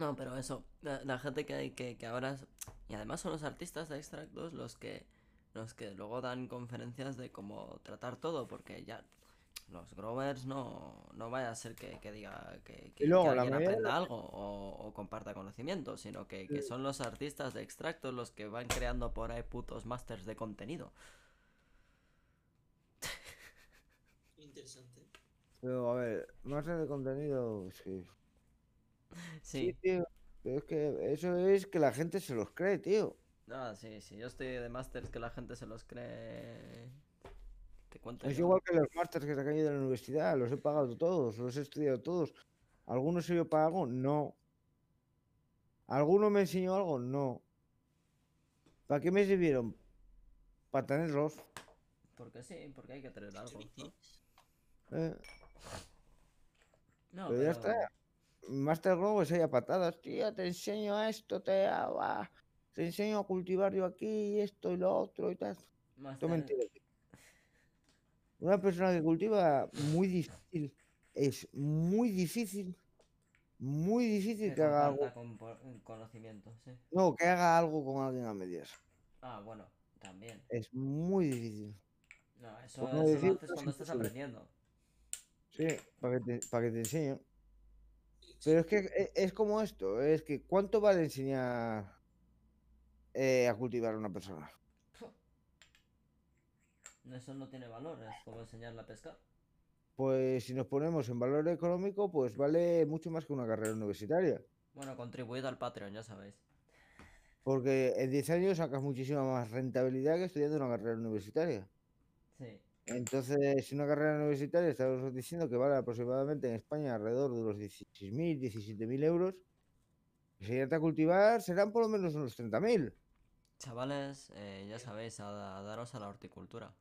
No, pero eso, la, la gente que hay que, que ahora es- y además son los artistas de extractos los que los que luego dan conferencias de cómo tratar todo, porque ya los growers no, no vaya a ser que, que diga que, que- luego, que la alguien de aprenda algo o, o comparta conocimiento, sino que, que son los artistas de extractos los que van creando por ahí putos masters de contenido. Interesante. Pero a ver, más de contenido, sí. Sí, Sí, tío. Pero es que eso es que la gente se los cree, tío. Ah, sí, sí, yo estoy de masters que la gente se los cree. Te cuento Es yo. igual que los másters que se han caído de la universidad, los he pagado todos, los he estudiado todos. ¿Alguno sirvió para algo? No. ¿Alguno me enseñó algo? No. ¿Para qué me sirvieron? Para tenerlos. Porque sí, porque hay que tener algo, ¿no? ¿eh? No, Pero ya está. Master Globo es ahí a patadas, tía, te enseño esto, te, ah, te enseño a cultivar yo aquí, esto y lo otro y tal. Esto mentira. Una persona que cultiva muy difícil, es muy difícil, muy difícil que que haga algo, con conocimiento, sí. no, que haga algo con alguien a medias. Ah, bueno, también. Es muy difícil. No, eso, no eso lo haces cuando estás aprendiendo. Sí, para que te, para que te enseñe. Pero es que e- es como esto, es que ¿cuánto vale enseñar eh, a cultivar a una persona? Eso no tiene valor, es como enseñarle a pescar. Pues si nos ponemos en valor económico, pues vale mucho más que una carrera universitaria. Bueno, contribuid al Patreon, ya sabéis. Porque en 10 años sacas muchísima más rentabilidad que estudiando una carrera universitaria. Sí. Entonces, si una carrera universitaria estamos diciendo que vale aproximadamente en España alrededor de los 16.000, 17.000 euros, si irte a cultivar serán por lo menos unos 30.000. Chavales, eh, ya sabéis, a, a daros a la horticultura.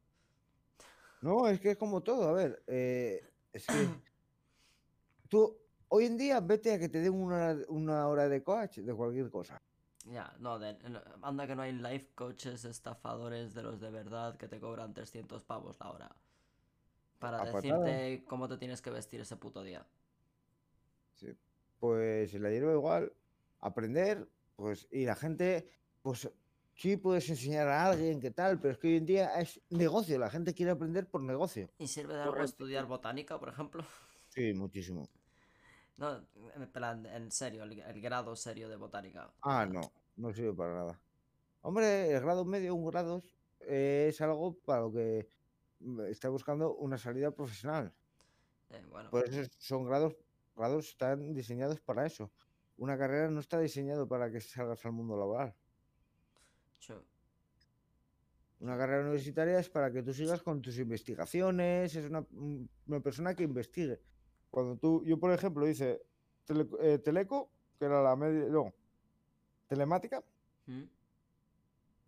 No, es que es como todo. A ver, eh, es que tú hoy en día vete a que te den una, hora- una hora de coach de cualquier cosa. Ya, no, de- anda que no hay life coaches estafadores de los de verdad que te cobran 300 pavos la hora. Para decirte cómo te tienes que vestir ese puto día. Sí. Pues la hierba igual, aprender, pues, y la gente, pues sí puedes enseñar a alguien qué tal, pero es que hoy en día es negocio, la gente quiere aprender por negocio. ¿Y sirve de algo Correcto. estudiar botánica, por ejemplo? Sí, muchísimo. No, en plan, en serio, el, el grado serio de botánica. Ah, no, no sirve para nada. Hombre, el grado medio, un grado, eh, es algo para lo que está buscando una salida profesional. Eh, bueno, Por eso son grados, grados están diseñados para eso. Una carrera no está diseñado para que salgas al mundo laboral. Una carrera universitaria es para que tú sigas con tus investigaciones, es una, un- una persona que investigue. Cuando tú, yo por ejemplo hice tele- eh, Teleco, que era la media, no, telemática, ¿Mm?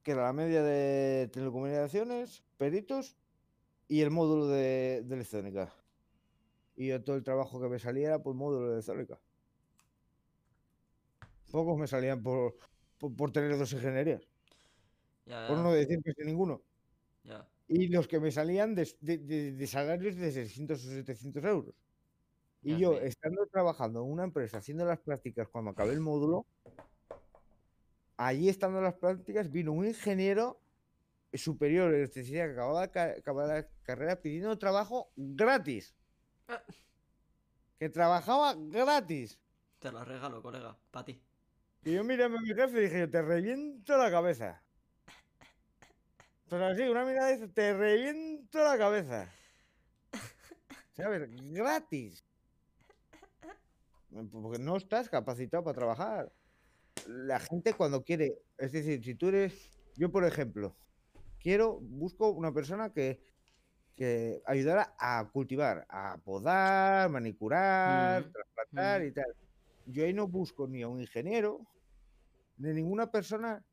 que era la media de telecomunicaciones, peritos y el módulo de, de electrónica. Y yo todo el trabajo que me salía era por módulo de electrónica. Pocos me salían por, por, por tener dos ingenierías, Ya, por no decir que ninguno. ya. Y los que me salían de, de- de- de salarios de 600 o 700 euros. Y yo, estando trabajando en una empresa, haciendo las prácticas cuando acabé el módulo, allí estando en las prácticas, vino un ingeniero superior de electricidad que acababa acabar la carrera pidiendo trabajo gratis. Ah. Que trabajaba gratis. Te la regalo, colega, para ti. Y yo miré a mi jefe y dije, te reviento la cabeza. Pero así, una mirada dice, te reviento la cabeza. ¿Sabes? Gratis. Porque no estás capacitado para trabajar. La gente cuando quiere, es decir, si tú eres, yo por ejemplo, quiero, busco una persona que, que ayudara a cultivar, a podar, manicurar, Ujú, trasplantar ujú. y tal. Yo ahí no busco ni a un ingeniero, ni ninguna persona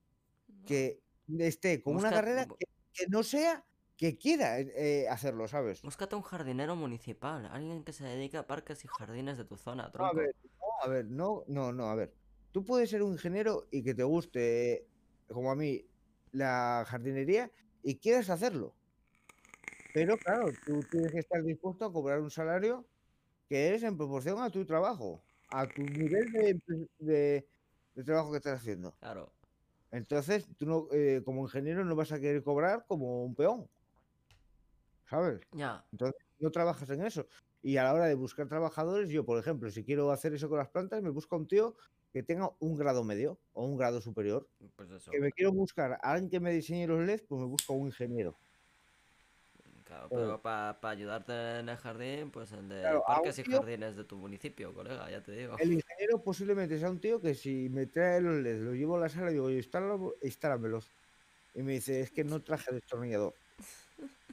que esté con una carrera que, que no sea que quiera eh, hacerlo, ¿sabes? Búscate un jardinero municipal, alguien que se dedique a parques y jardines de tu zona, No, a ver, no, a ver, no, no, no, a ver. Tú puedes ser un ingeniero y que te guste, como a mí, la jardinería y quieras hacerlo. Pero claro, tú tienes que estar dispuesto a cobrar un salario que es en proporción a tu trabajo, a tu nivel de, de- de trabajo que estás haciendo. Claro. Entonces, tú no, eh, como ingeniero no vas a querer cobrar como un peón. ¿Sabes? Ya. no trabajas en eso. Y a la hora de buscar trabajadores, yo, por ejemplo, si quiero hacer eso con las plantas, me busco a un tío que tenga un grado medio o un grado superior. Pues eso. Que me quiero buscar a alguien que me diseñe los LEDs, pues me busco a un ingeniero. Claro, Joder. pero para ayudarte en el jardín, pues el de Claro, parques y tío- jardines de tu municipio, colega, ya te digo. El ingeniero posiblemente sea un tío que si me trae los LEDs, los llevo a la sala y digo, "Instálalo- instálamelos. Y me dice, es que no traje destornillador.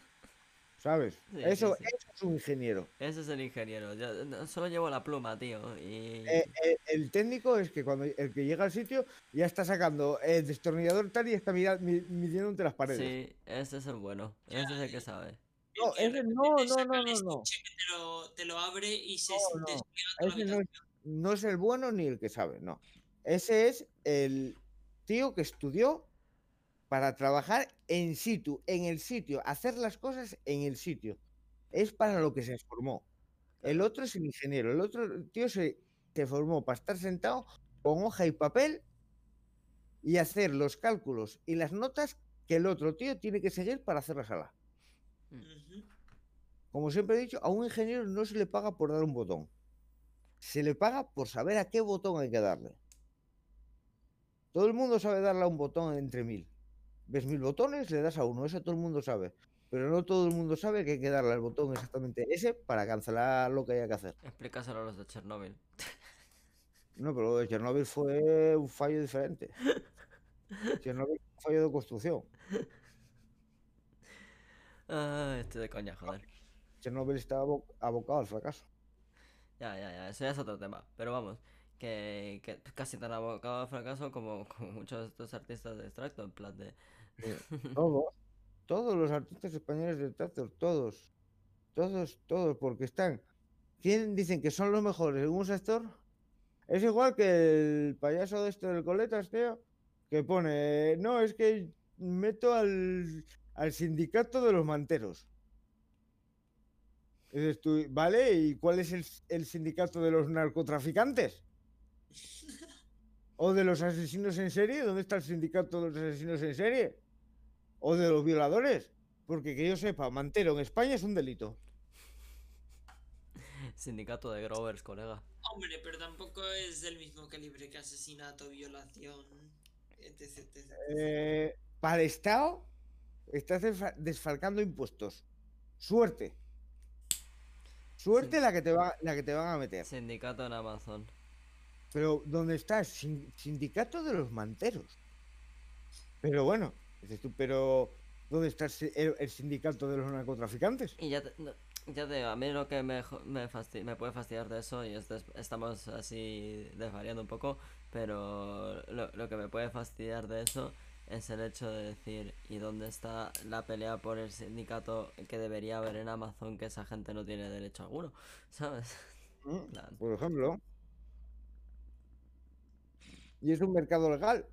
¿Sabes? Sí, eso, sí. eso es un ingeniero. Ese es el ingeniero. Yo solo llevo la pluma, tío. Y. Eh, eh, el técnico es que cuando el que llega al sitio ya está sacando el destornillador tal y está midiendo entre las paredes. sí, ese es el bueno. Ese es el que sabe. No, ese no, no, no, no, no. te lo, te lo abre y se No, no, es, no es el bueno ni el que sabe, no. Ese es el tío que estudió para trabajar en situ, en el sitio, hacer las cosas en el sitio. Es para lo que se formó. El otro es el ingeniero. El otro tío se, se formó para estar sentado con hoja y papel y hacer los cálculos y las notas que el otro tío tiene que seguir para hacer la sala. Ujú. Como siempre he dicho, a un ingeniero no se le paga por dar un botón. Se le paga por saber a qué botón hay que darle. Todo el mundo sabe darle a un botón entre mil. Ves mil botones, le das a uno, eso todo el mundo sabe. Pero no todo el mundo sabe que hay que darle al botón exactamente ese para cancelar lo que haya que hacer. Explícaselo a los de Chernóbil. No, pero lo de Chernobyl fue un fallo diferente. Chernobyl fue un fallo de construcción. Ah, estoy de coña, joder. Chernobyl abo- abocado al fracaso. Ya, ya, ya, eso ya es otro tema. Pero vamos, que, que casi tan abocado al fracaso como, como muchos de estos artistas de extracto, en plan de... Todos, todos los artistas españoles de teatro, todos, todos, todos, porque están. ¿Quién dicen que son los mejores en un sector? Es igual que el payaso de este del Coletas, tío, que pone, no, es que meto al, al sindicato de los manteros. Y dices tú, ¿vale? ¿Y cuál es el, el sindicato de los narcotraficantes? ¿O de los asesinos en serie? ¿Dónde está el sindicato de los asesinos en serie? ¿O de los violadores? Porque que yo sepa, mantero en España es un delito. Sindicato de Grovers, colega. Hombre, pero tampoco es del mismo calibre que asesinato, violación, etc. etc. Eh, para el Estado, estás desfa- desfalcando impuestos. Suerte. Suerte Sí. la, que te va, la que te van a meter. Sindicato en Amazon. Pero ¿dónde está? Sin- sindicato de los manteros. Pero bueno, dices tú, pero ¿dónde está el, si- el- el sindicato de los narcotraficantes? Y ya te, no, ya te digo, a mí lo que me, me, fasti- me puede fastidiar de eso, y es des- estamos así desvariando un poco, pero lo, lo que me puede fastidiar de eso es el hecho de decir, ¿y dónde está la pelea por el sindicato que debería haber en Amazon que esa gente no tiene derecho alguno? ¿Sabes? Mm. Por ejemplo. Y es un mercado legal.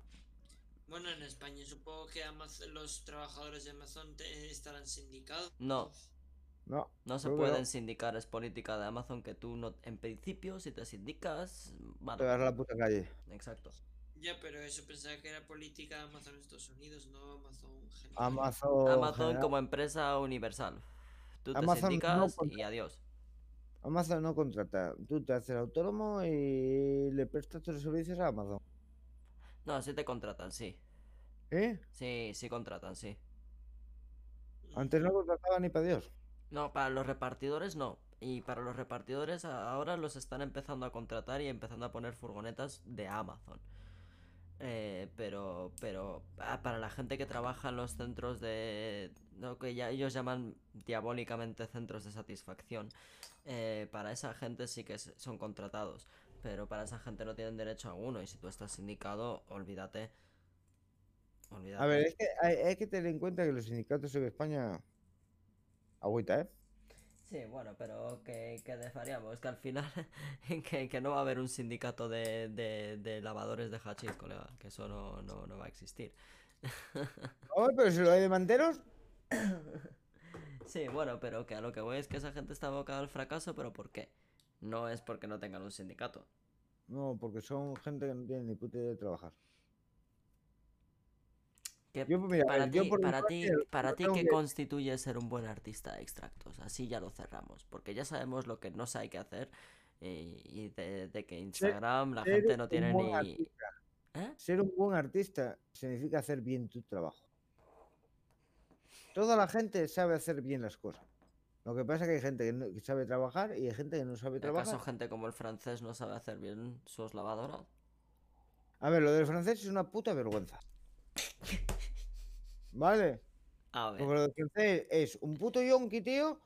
Bueno, en España supongo que Amaz- los trabajadores de Amazon te- estarán sindicados. No. No. No se no. pueden sindicar, es política de Amazon que tú no, en principio, si te sindicas, vale, Te vas a la puta calle. exacto. Ya, pero eso pensaba que era política de Amazon en Estados Unidos, no Amazon general. Amazon. Amazon general- como empresa universal. Tú te Amazon no sindicas y adiós. Amazon no contrata. Tú te haces autónomo y le prestas tus servicios a Amazon. No, sí te contratan, sí. ¿Eh? Sí, sí contratan, sí. Antes no contrataba ni para Dios. No, para los repartidores no. Y para los repartidores ahora los están empezando a contratar y empezando a poner furgonetas de Amazon. Eh, pero, pero ah, para la gente que trabaja en los centros de lo que ya ellos llaman diabólicamente centros de satisfacción, eh, para esa gente sí que son contratados. Pero para esa gente no tienen derecho alguno. Y si tú estás sindicado, olvídate. Olvídate. A ver, es que hay, hay que tener en cuenta que los sindicatos en España. Agüita, ¿eh? Sí, bueno, pero que, que desvariamos, que al final que, que no va a haber un sindicato de, de, de lavadores de hachís, colega, que eso no, no, no va a existir. Oye, pero si lo hay de manteros. Sí, bueno, pero que a lo que voy es que esa gente está abocada al fracaso, pero ¿por qué? No es porque no tengan un sindicato. No, porque son gente que no tiene ni puta idea de trabajar. Yo, pues, mira, para ti, para ti, para ti, ¿qué constituye ser un buen artista de extractos? Así ya lo cerramos, porque ya sabemos lo que no se hay que hacer y, y de, de que Instagram la gente no tiene ni... ¿Eh? Ser un buen artista significa hacer bien tu trabajo. Toda la gente sabe hacer bien las cosas. Lo que pasa es que hay gente que, no- que sabe trabajar y hay gente que no sabe ¿Acaso trabajar. gente como el francés no sabe hacer bien sus lavadoras? A ver, lo del francés es una puta vergüenza. ¿Vale? A ver. Porque lo del francés es un puto yonki, tío,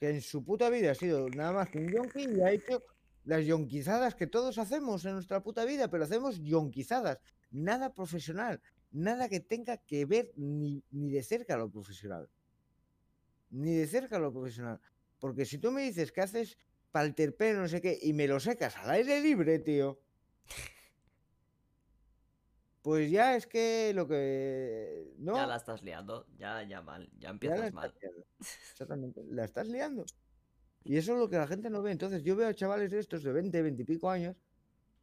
que en su puta vida ha sido nada más que un yonki y ha hecho las yonquizadas que todos hacemos en nuestra puta vida, pero hacemos yonquizadas. Nada profesional. Nada que tenga que ver ni, ni de cerca lo profesional. Ni de cerca lo profesional. Porque si tú me dices que haces para el terpeno, no sé qué, y me lo secas al aire libre, tío. Pues ya es que lo que. No, Ya la estás liando, ya, ya mal, ya ya la empiezas mal. Exactamente, la estás liando. Y eso es lo que la gente no ve. Entonces yo veo a chavales de estos de 20, 20 y pico años.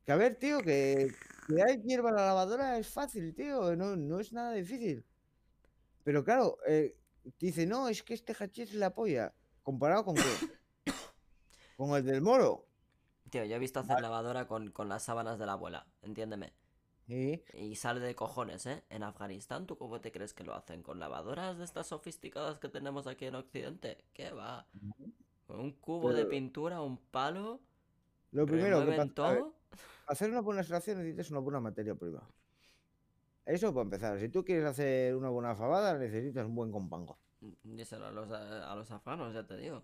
Que a ver, tío, que, que hay hierba en la lavadora es fácil, tío. No, no es nada difícil. Pero claro, eh, dice, no, es que este hachís es la polla. ¿Comparado con qué? con el del moro. Tío, yo he visto hacer lavadora con, con las sábanas de la abuela, entiéndeme. Y sale de cojones, ¿eh? En Afganistán, ¿tú cómo te crees que lo hacen? ¿Con lavadoras de estas sofisticadas que tenemos aquí en Occidente? ¿Qué va? Un cubo de pintura, un palo, Lo primero que pasa, ver, todo. hacer una buena extracción necesitas una buena materia prima. Eso para empezar. Si tú quieres hacer una buena fabada, necesitas un buen compango. Díselo a los, a, los afganos, ya te digo.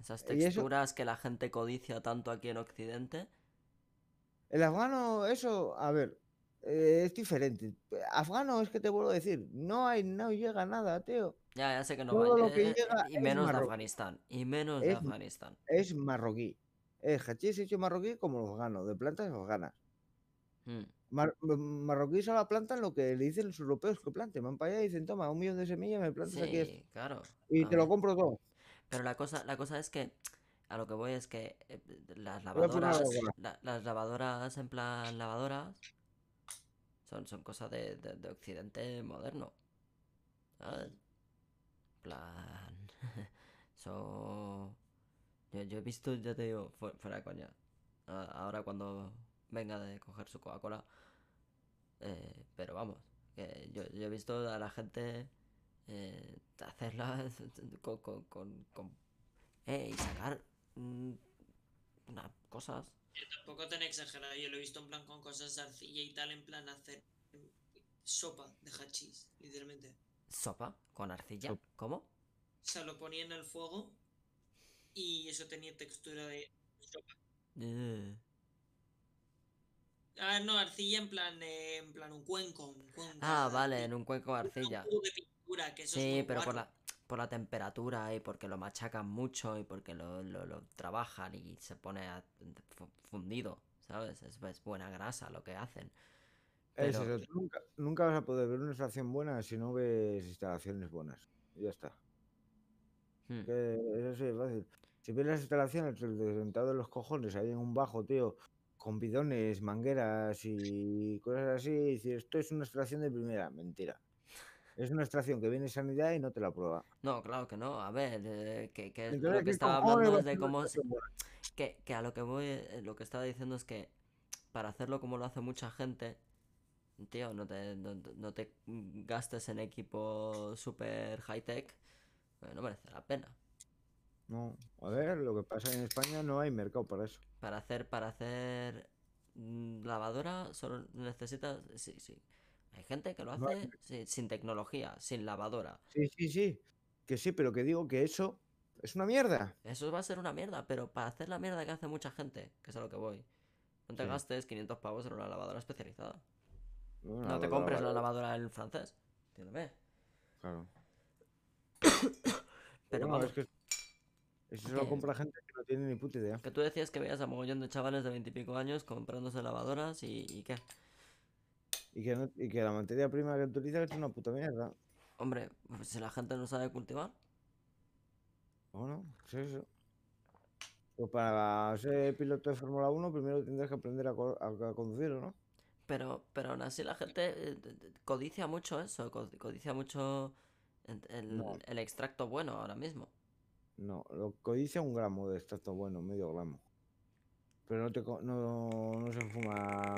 Esas texturas que la gente codicia tanto aquí en Occidente. El afgano, eso, a ver, eh, es diferente. Afgano es que te vuelvo a decir, no hay, no llega nada, tío. Ya, ya sé que no Todo va. lo eh, que eh, llega y menos de marroquí. Afganistán. Y menos de Es- Afganistán. Es marroquí. Es hachís hecho marroquí como los afganos, de plantas afganas. Mm. Mar- marroquí solo plantan lo que le dicen los europeos que planten. Van para allá y dicen, toma, un millón de semillas, me plantas aquí esto. Sí, claro. Y te lo compro todo. Pero la cosa, la cosa es que a lo que voy es que eh, las lavadoras, la- las lavadoras en plan lavadoras son, son cosas de, de- de Occidente moderno. ¿Sabes? Plan. Eso. Yo, yo he visto, ya te digo, fu- fuera de coña. Ahora cuando venga de coger su Coca-Cola. eh, pero vamos, que yo, he visto a la gente eh, hacerlas con, con, con, con- eh, y sacar mm, unas cosas. Tampoco tan exagerado, yo lo he visto en plan con cosas de arcilla y tal, en plan hacer sopa de hachís, literalmente. Sopa con arcilla. Sop- ¿Cómo? O sea, lo ponían al fuego y eso tenía textura de sopa. Ah, no, arcilla en plan, eh, en plan un cuenco. un cuenco Ah, vale, arcilla. en un cuenco de Un arcilla. cubo de pintura, que eso es Sí, muy pero por la, por la temperatura y porque lo machacan mucho y porque lo, lo, lo trabajan y se pone fundido, ¿sabes? Es, es buena grasa lo que hacen. Es eso, tú nunca, nunca vas a poder ver una extracción buena si no ves instalaciones buenas. Y ya está. Hmm. Que es así de fácil. Si ves las instalaciones el desdentado de los cojones ahí en un bajo, tío, con bidones, mangueras y cosas así, y dices, esto es una extracción de primera. Mentira. Es una extracción que viene sanidad y no te la prueba. No, claro que no. A ver, eh, que, que Entonces, lo que ¿qué estaba hablando es de cómo... Que, que a lo que voy, eh, lo que estaba diciendo es que para hacerlo como lo hace mucha gente, tío, no te, no, no te gastes en equipo super high tech, eh, no merece la pena. No, a ver, lo que pasa en España no hay mercado para eso. Para hacer, para hacer mm, lavadora solo necesitas, sí, sí. Hay gente que lo No hace sí, sin tecnología, sin lavadora. Sí, sí, sí. Que sí, pero que digo que eso es una mierda. Eso va a ser una mierda, pero para hacer la mierda que hace mucha gente, que es a lo que voy. No te Sí. gastes 500 pavos en una lavadora especializada. No te compres la lavadora en francés. Entiéndeme. Claro. Pero vamos, es que eso lo compra gente que no tiene ni puta idea. que tú decías que veías a mogollón de chavales de veintipico años comprándose lavadoras y, y qué. Y que, no- y que la materia prima que utiliza es una puta mierda. Hombre, pues si la gente no sabe cultivar, Bueno, es eso. Pues para ser piloto de Fórmula 1 primero tendrás que aprender a, co- a, a conducirlo, ¿no? pero, pero aún así la gente eh, codicia mucho eso, co- codicia mucho el, el- No. el extracto bueno ahora mismo. No, lo codicia un gramo de extracto bueno, medio gramo. Pero no, te, no se fuma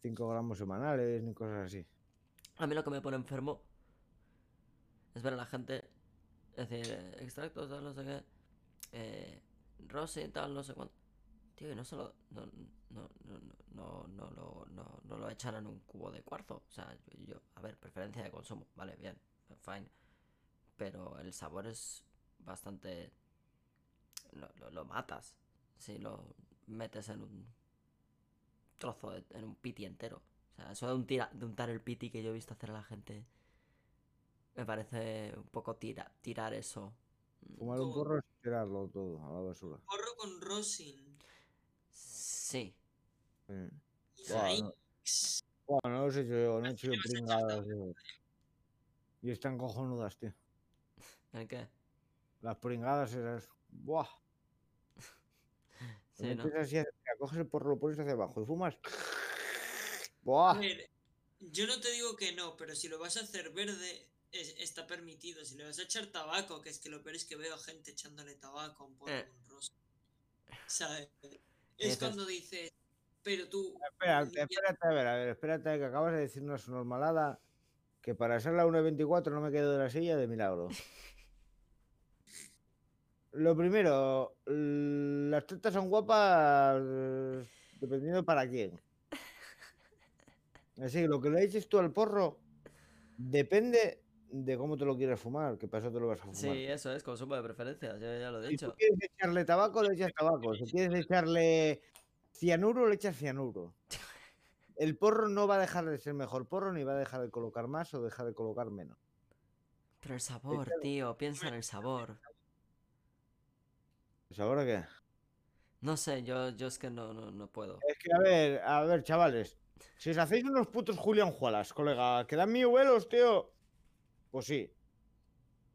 5 gramos semanales ni cosas así. A mí lo que me pone enfermo es ver a la gente decir eh, extractos, tal, no sé qué, eh, Rosy, tal, no sé cuánto. Tío, y no solo. No, no, no, no, no, no, lo- no, no lo echan en un cubo de cuarzo. O sea, yo, yo- a ver, preferencia de consumo, vale, bien, fine. Pero el sabor es bastante. Lo, lo, lo matas si lo metes en un trozo, de- en un piti entero. O sea, eso de, un tira- de untar el piti que yo he visto hacer a la gente. Me parece un poco tira, tirar eso. Fumar un porro es tirarlo todo a la basura. Porro con Rosin. Sí. Mm. Buah, no. No los he hecho yo, no he hecho yo pringadas. Y están cojonudas, tío. ¿El qué? Las pringadas esas. Buah. Sí, ¿no? así, coges el porro, lo pones hacia abajo y fumas. Buah. A ver, yo no te digo que no, pero si lo vas a hacer verde, es- está permitido. Si le vas a echar tabaco, que es que lo peor es que veo gente echándole tabaco a un porro Eh. rosa. ¿Sabes? dices? Es cuando dices, pero tú. Espérate, espérate, a ver, a ver, espérate, que acabas de decir una normalada que para ser la 1.24 no me quedo de la silla de milagro. Lo primero, las tetas son guapas dependiendo para quién. Así que lo que le eches tú al porro depende de cómo te lo quieres fumar, que para eso te lo vas a fumar. Sí, eso es, consumo de preferencias, yo ya lo he Si tú dicho. quieres echarle tabaco, le echas tabaco. Si quieres echarle cianuro, le echas cianuro. El porro no va a dejar de ser mejor porro, ni va a dejar de colocar más o dejar de colocar menos. Pero el sabor, tío, piensa en el sabor. ¿Pues ahora qué? No sé, yo, yo es que no, no, no puedo. Es que, a ver, a ver, chavales. Si os hacéis unos putos Julián Jualas, colega, que dan mil vuelos, tío. Pues sí.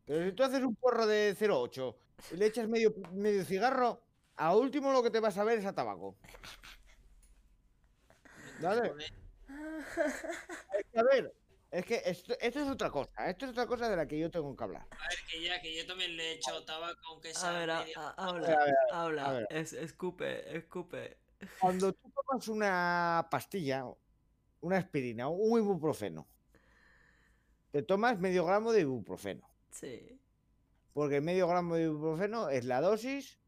Pero si tú haces un porro de 0,8 y le echas medio, medio cigarro, a último lo que te vas a ver es a tabaco. ¿Vale? joder, Es que, a ver, es que esto, esto es otra cosa. Esto es otra cosa de la que yo tengo que hablar. A ver, que ya, que yo también le he echado tabaco, aunque sea. a- medio- a- A habla, ver, a ver, habla, a ver. es, escupe, escupe. Cuando tú tomas una pastilla, una aspirina, un ibuprofeno, te tomas medio gramo de ibuprofeno. Sí. Porque medio gramo de ibuprofeno es la dosis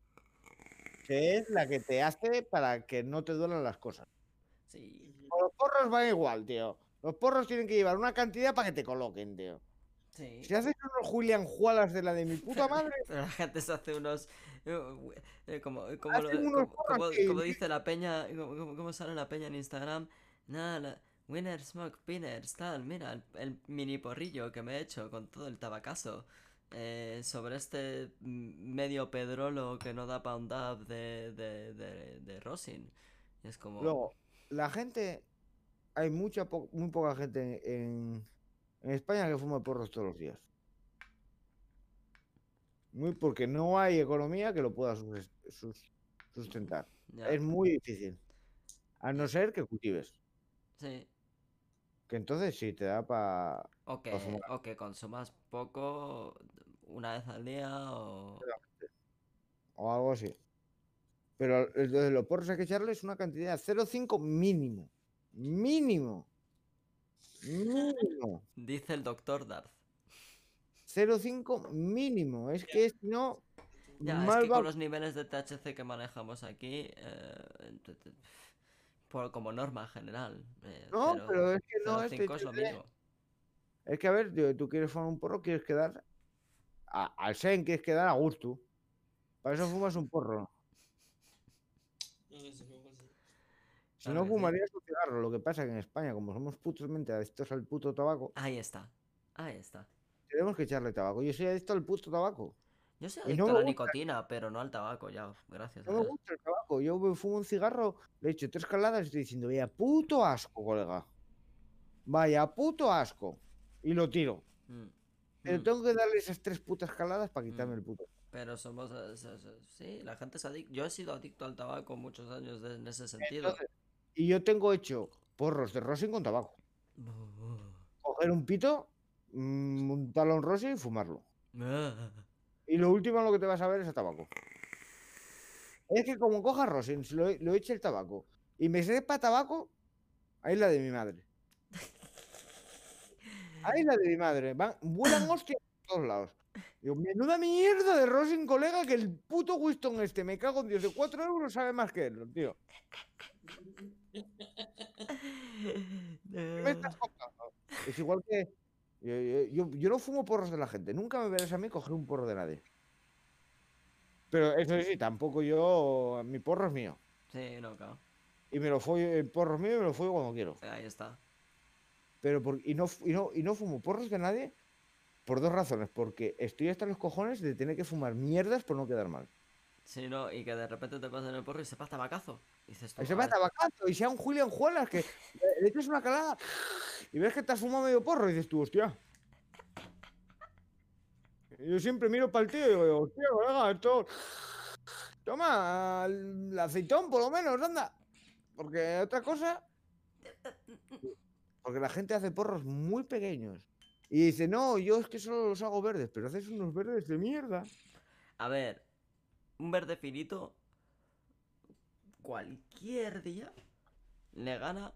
que es la que te hace para que no te duelan las cosas. Sí. Con los porros va igual, tío. Los porros tienen que llevar una cantidad para que te coloquen, tío. Sí. Si haces unos Julian Jualas de la de mi puta madre, Pero la gente se hace unos. eh, eh, como, como, Hacen lo- unos como- dice la peña. Como, sale la peña en Instagram. Nada, la- Winner Smoke Pinners, tal. Mira, el, el mini porrillo que me he hecho con todo el tabacazo. eh, sobre este medio pedrolo que no da pa' un dab de, de, de, de Rosin. Y es como. luego, la gente, hay mucha po- muy poca gente en, en España que fuma porros todos los días. Muy porque no hay economía que lo pueda sus- sus- sustentar. ya, Es muy difícil. A no ser que cultives. sí. Que entonces sí te da para. O que, o que consumas poco una vez al día o... o algo así. Pero entonces los porros hay que echarles una cantidad 0,5 mínimo. Mínimo. Mínimo. Dice el doctor Darth. 0,5 mínimo. Es que si no. Ya, es mal que va- con los niveles de THC que manejamos aquí, eh, por, como norma general. eh, No, pero es que no es 0,5 es lo mínimo. Es que a ver, tío, tú quieres fumar un porro, quieres quedar. a- al Sen quieres quedar a gusto. Para eso fumas un porro. No, desde luego sí. Si no fumarías un cigarro. Lo que pasa que en España, como somos putosmente adictos al puto tabaco, Ahí está. Ahí está. tenemos que echarle tabaco. Yo soy adicto al puto tabaco. Yo soy adicto no a la nicotina, pero no al tabaco ya. Gracias No me gusta el tabaco. Yo me fumo un cigarro, le echo tres caladas y estoy diciendo, vaya puto asco, colega. Vaya puto asco. Y lo tiro. Mm, Pero mm, tengo que darle esas tres putas caladas para quitarme Mm. el puto. Pero somos... eh, Sí, la gente es adicta. Yo he sido adicto al tabaco muchos años en ese sentido. Entonces, y yo tengo hecho porros de rosin con tabaco. Coger un pito, mm, un talón rosin y fumarlo. Y lo último lo que te vas a ver es a tabaco. Es que como coja rosin, si lo, lo eche el tabaco y me sepa tabaco, ahí es la de mi madre. Ahí es la de mi madre. Van, vuelan hostias por todos lados. Digo, menuda mierda de rosin, colega, que el puto Winston este, me cago en Dios, de 4 euros sabe más que él, tío. ¿Qué me estás contando? Es igual que. Yo, yo- yo- no fumo porros de la gente. Nunca me verás a mí coger un porro de nadie. Pero eso sí, tampoco yo. Mi porro es mío. Sí, no, claro. Y me lo follo, el porro es mío y me lo follo cuando quiero. Ahí está. Pero por- y, no, y, no, y no fumo porros de nadie por dos razones. Porque estoy hasta los cojones de tener que fumar mierdas por no quedar mal. Sí, no, y que de repente te pasen el porro y se pasa tabacazo. Y dices tú, se a va ver, tabacazo y sea un Julian Juelas que le- echas una calada y ves que te has fumado medio porro y dices tú, hostia. Yo siempre miro para el tío y digo, hostia, colega, esto. Toma, el aceitón por lo menos, anda. Porque otra cosa. Porque la gente hace porros muy pequeños. Y dice, no, yo es que solo los hago verdes, pero haces unos verdes de mierda. A ver, un verde finito cualquier día le gana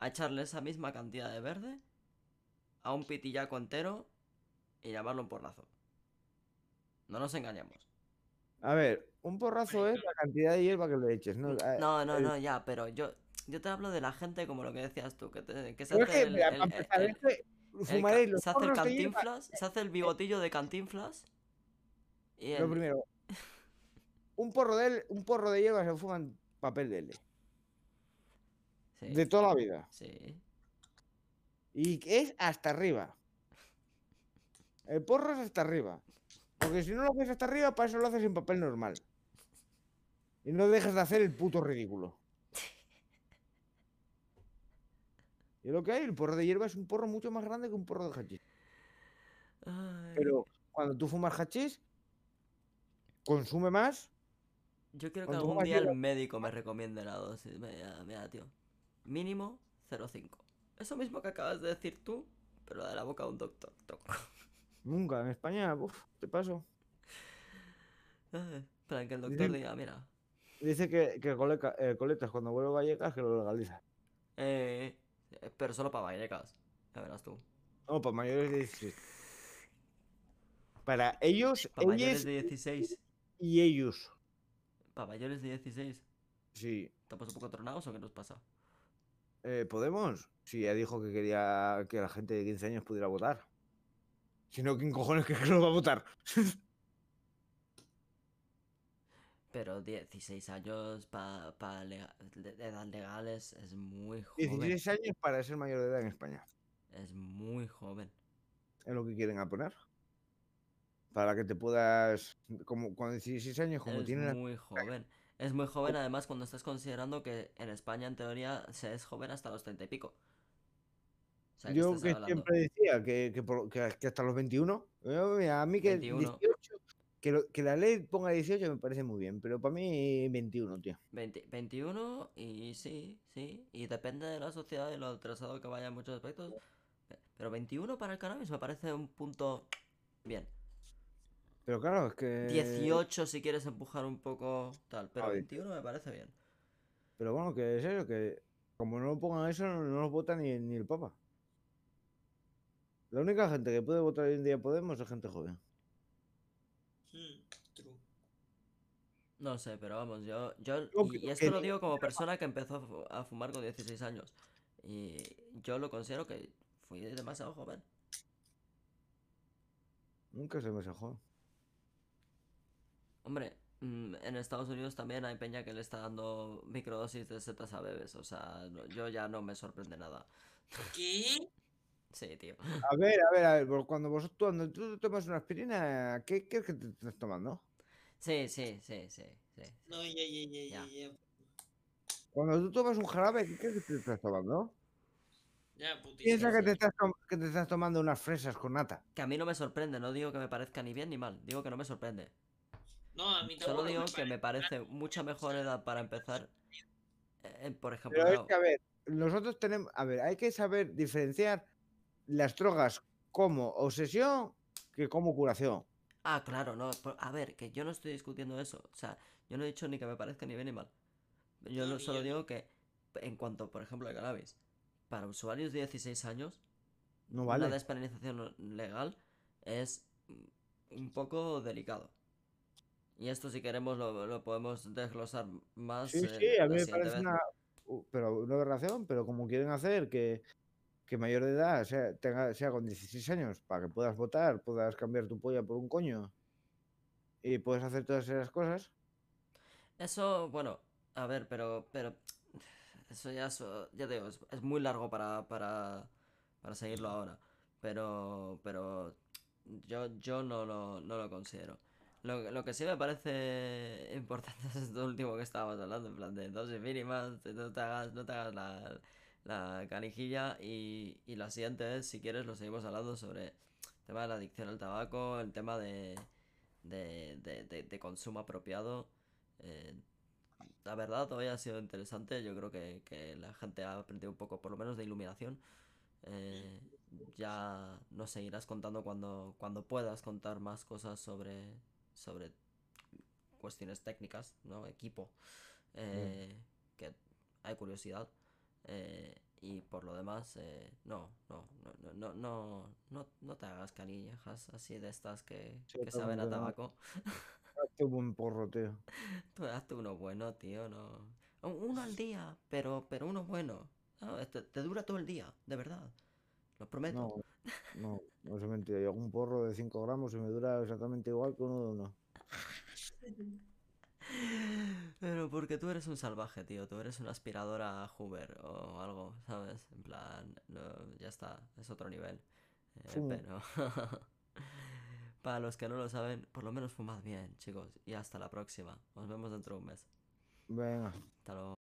a echarle esa misma cantidad de verde a un pitillaco entero y llamarlo un porrazo. No nos engañemos. A ver, un porrazo es la cantidad de hierba que le eches, ¿no? Eh, No, no, ya, pero yo, yo te hablo de la gente como lo que decías tú, que, te- que se Pero es hace que, el, los se hace el cantinflas, se hace el bigotillo de cantinflas y Lo primero, un porro de un porro de hierba se fuma en papel de L. sí, De toda la vida. sí. Y es hasta arriba. El porro es hasta arriba. Porque si no lo haces hasta arriba, para eso lo haces en papel normal. Y no dejes de hacer el puto ridículo. Y lo que hay, el porro de hierba es un porro mucho más grande que un porro de hachís. Ay, Pero cuando tú fumas hachís, consume más. Yo quiero que algún día el médico me recomiende la dosis. Mira, mira, tío. Mínimo 0,5. Eso mismo que acabas de decir tú, pero de la boca de un doctor. Nunca. En España, uf, te paso. Para que el doctor diga, mira. Dice que, que coleca- eh, coletas cuando vuelve a Vallecas que lo legaliza. Eh, eh, pero solo para Vallecas. Ya verás tú. No, para mayores de 16. Para ellos, Para mayores ellos de 16. y ellos. Para mayores de 16. Sí. ¿Estamos un poco tronados o qué nos pasa? Eh, ¿Podemos? Sí, ya dijo que quería que la gente de 15 años pudiera votar. Si no, ¿quién cojones que lo va a votar? Pero 16 años para de edad legal es, es muy joven. 16 años para ser mayor de edad en España. Es muy joven. Es lo que quieren a poner. Para que te puedas. Como cuando 16 años, como es tienen. la- muy joven. Es muy joven además cuando estás considerando que en España en teoría se es joven hasta los 30 y pico. O sea, ¿qué Yo que hablando? siempre decía que, que, por- que- que hasta los 21. yo, mira, a mí que 21. 18. Que, lo- que la ley ponga 18 me parece muy bien, pero para mí 21, tío. 20 21 y sí, sí. Y depende de la sociedad y lo atrasado que vaya en muchos aspectos. pe- Pero 21 para el cannabis me parece un punto bien. Pero claro, es que. 18 si quieres empujar un poco tal, pero A ver. 21 me parece bien. Pero bueno, que es eso, que como no pongan eso, no, no los vota ni, ni el Papa. La única gente que puede votar hoy en día Podemos es gente joven. Hmm, true. No sé, pero vamos, yo, yo y esto lo digo como persona que empezó a fu- a fumar con 16 años. Y yo lo considero que fui demasiado joven. Nunca se me joven. Hombre, mm, en Estados Unidos también hay peña que le está dando microdosis de setas a bebés. O sea, no- yo ya no me sorprende nada. ¿Qué? Sí, tío. A ver, a ver, a ver, cuando vosotros cuando tú tomas una aspirina, ¿qué qué es que te estás tomando? Sí, sí, sí, sí, sí. No, ya, ya, ya, Ya. Cuando tú tomas un jarabe, ¿qué crees que te estás tomando? Ya, putísimo. Piensa que sí. te, estás tom- que te estás tomando unas fresas con nata. Que a mí no me sorprende, no digo que me parezca ni bien ni mal, digo que no me sorprende. No, a mí Solo digo me que me parece mucha mejor edad para empezar. eh, por ejemplo, Pero es claro, que, a ver, nosotros tenemos. A ver, hay que saber diferenciar las drogas como obsesión que como curación. Ah, claro, no. por- A ver, que yo no estoy discutiendo eso. O sea, yo no he dicho ni que me parezca ni bien ni mal. Yo No, solo yo. digo que, en cuanto, por ejemplo, al cannabis, para usuarios de 16 años, No una vale. despenalización legal es un poco delicado. Y esto, si queremos, lo, lo podemos desglosar más. Sí, sí, a mí me parece una. Pero una aberración, pero como quieren hacer que, que mayor de edad sea, tenga, sea con 16 años para que puedas votar, puedas cambiar tu polla por un coño y puedes hacer todas esas cosas. Eso, bueno, a ver, pero, pero eso ya, ya te digo, es, es muy largo para, para, para seguirlo ahora. Pero, pero yo, yo no lo, no lo considero. Lo, lo que sí me parece importante es esto último que estábamos hablando, en plan de dosis mínimas, no te hagas, no te hagas la, la canijilla y, y la siguiente es, si quieres, lo seguimos hablando sobre el tema de la adicción al tabaco, el tema de, de, de, de- de consumo apropiado. eh, la verdad, hoy ha sido interesante, yo creo que, que la gente ha aprendido un poco, por lo menos de iluminación. Eh, ya nos seguirás contando cuando, cuando puedas contar más cosas sobre, sobre cuestiones técnicas, ¿no? Equipo. Eh, mm. Que hay curiosidad. Eh, y por lo demás, eh, no, no, no, no, no, no, no te hagas canillas así de estas que, que saben a tabaco. Hazte un buen porro, tío. Hazte uno bueno, tío, no. Uno al día, pero, pero uno bueno. Este, te dura todo el día, de verdad. Lo prometo. No, no, no es mentira. Yo un porro de 5 gramos y me dura exactamente igual que uno de uno. Pero porque tú eres un salvaje, tío. Tú eres una aspiradora Hoover o algo, ¿sabes? En plan, no, ya está, es otro nivel. Eh, pero para los que no lo saben, por lo menos fumad bien, chicos. Y hasta la próxima. Nos vemos dentro de un mes. Venga. Hasta luego.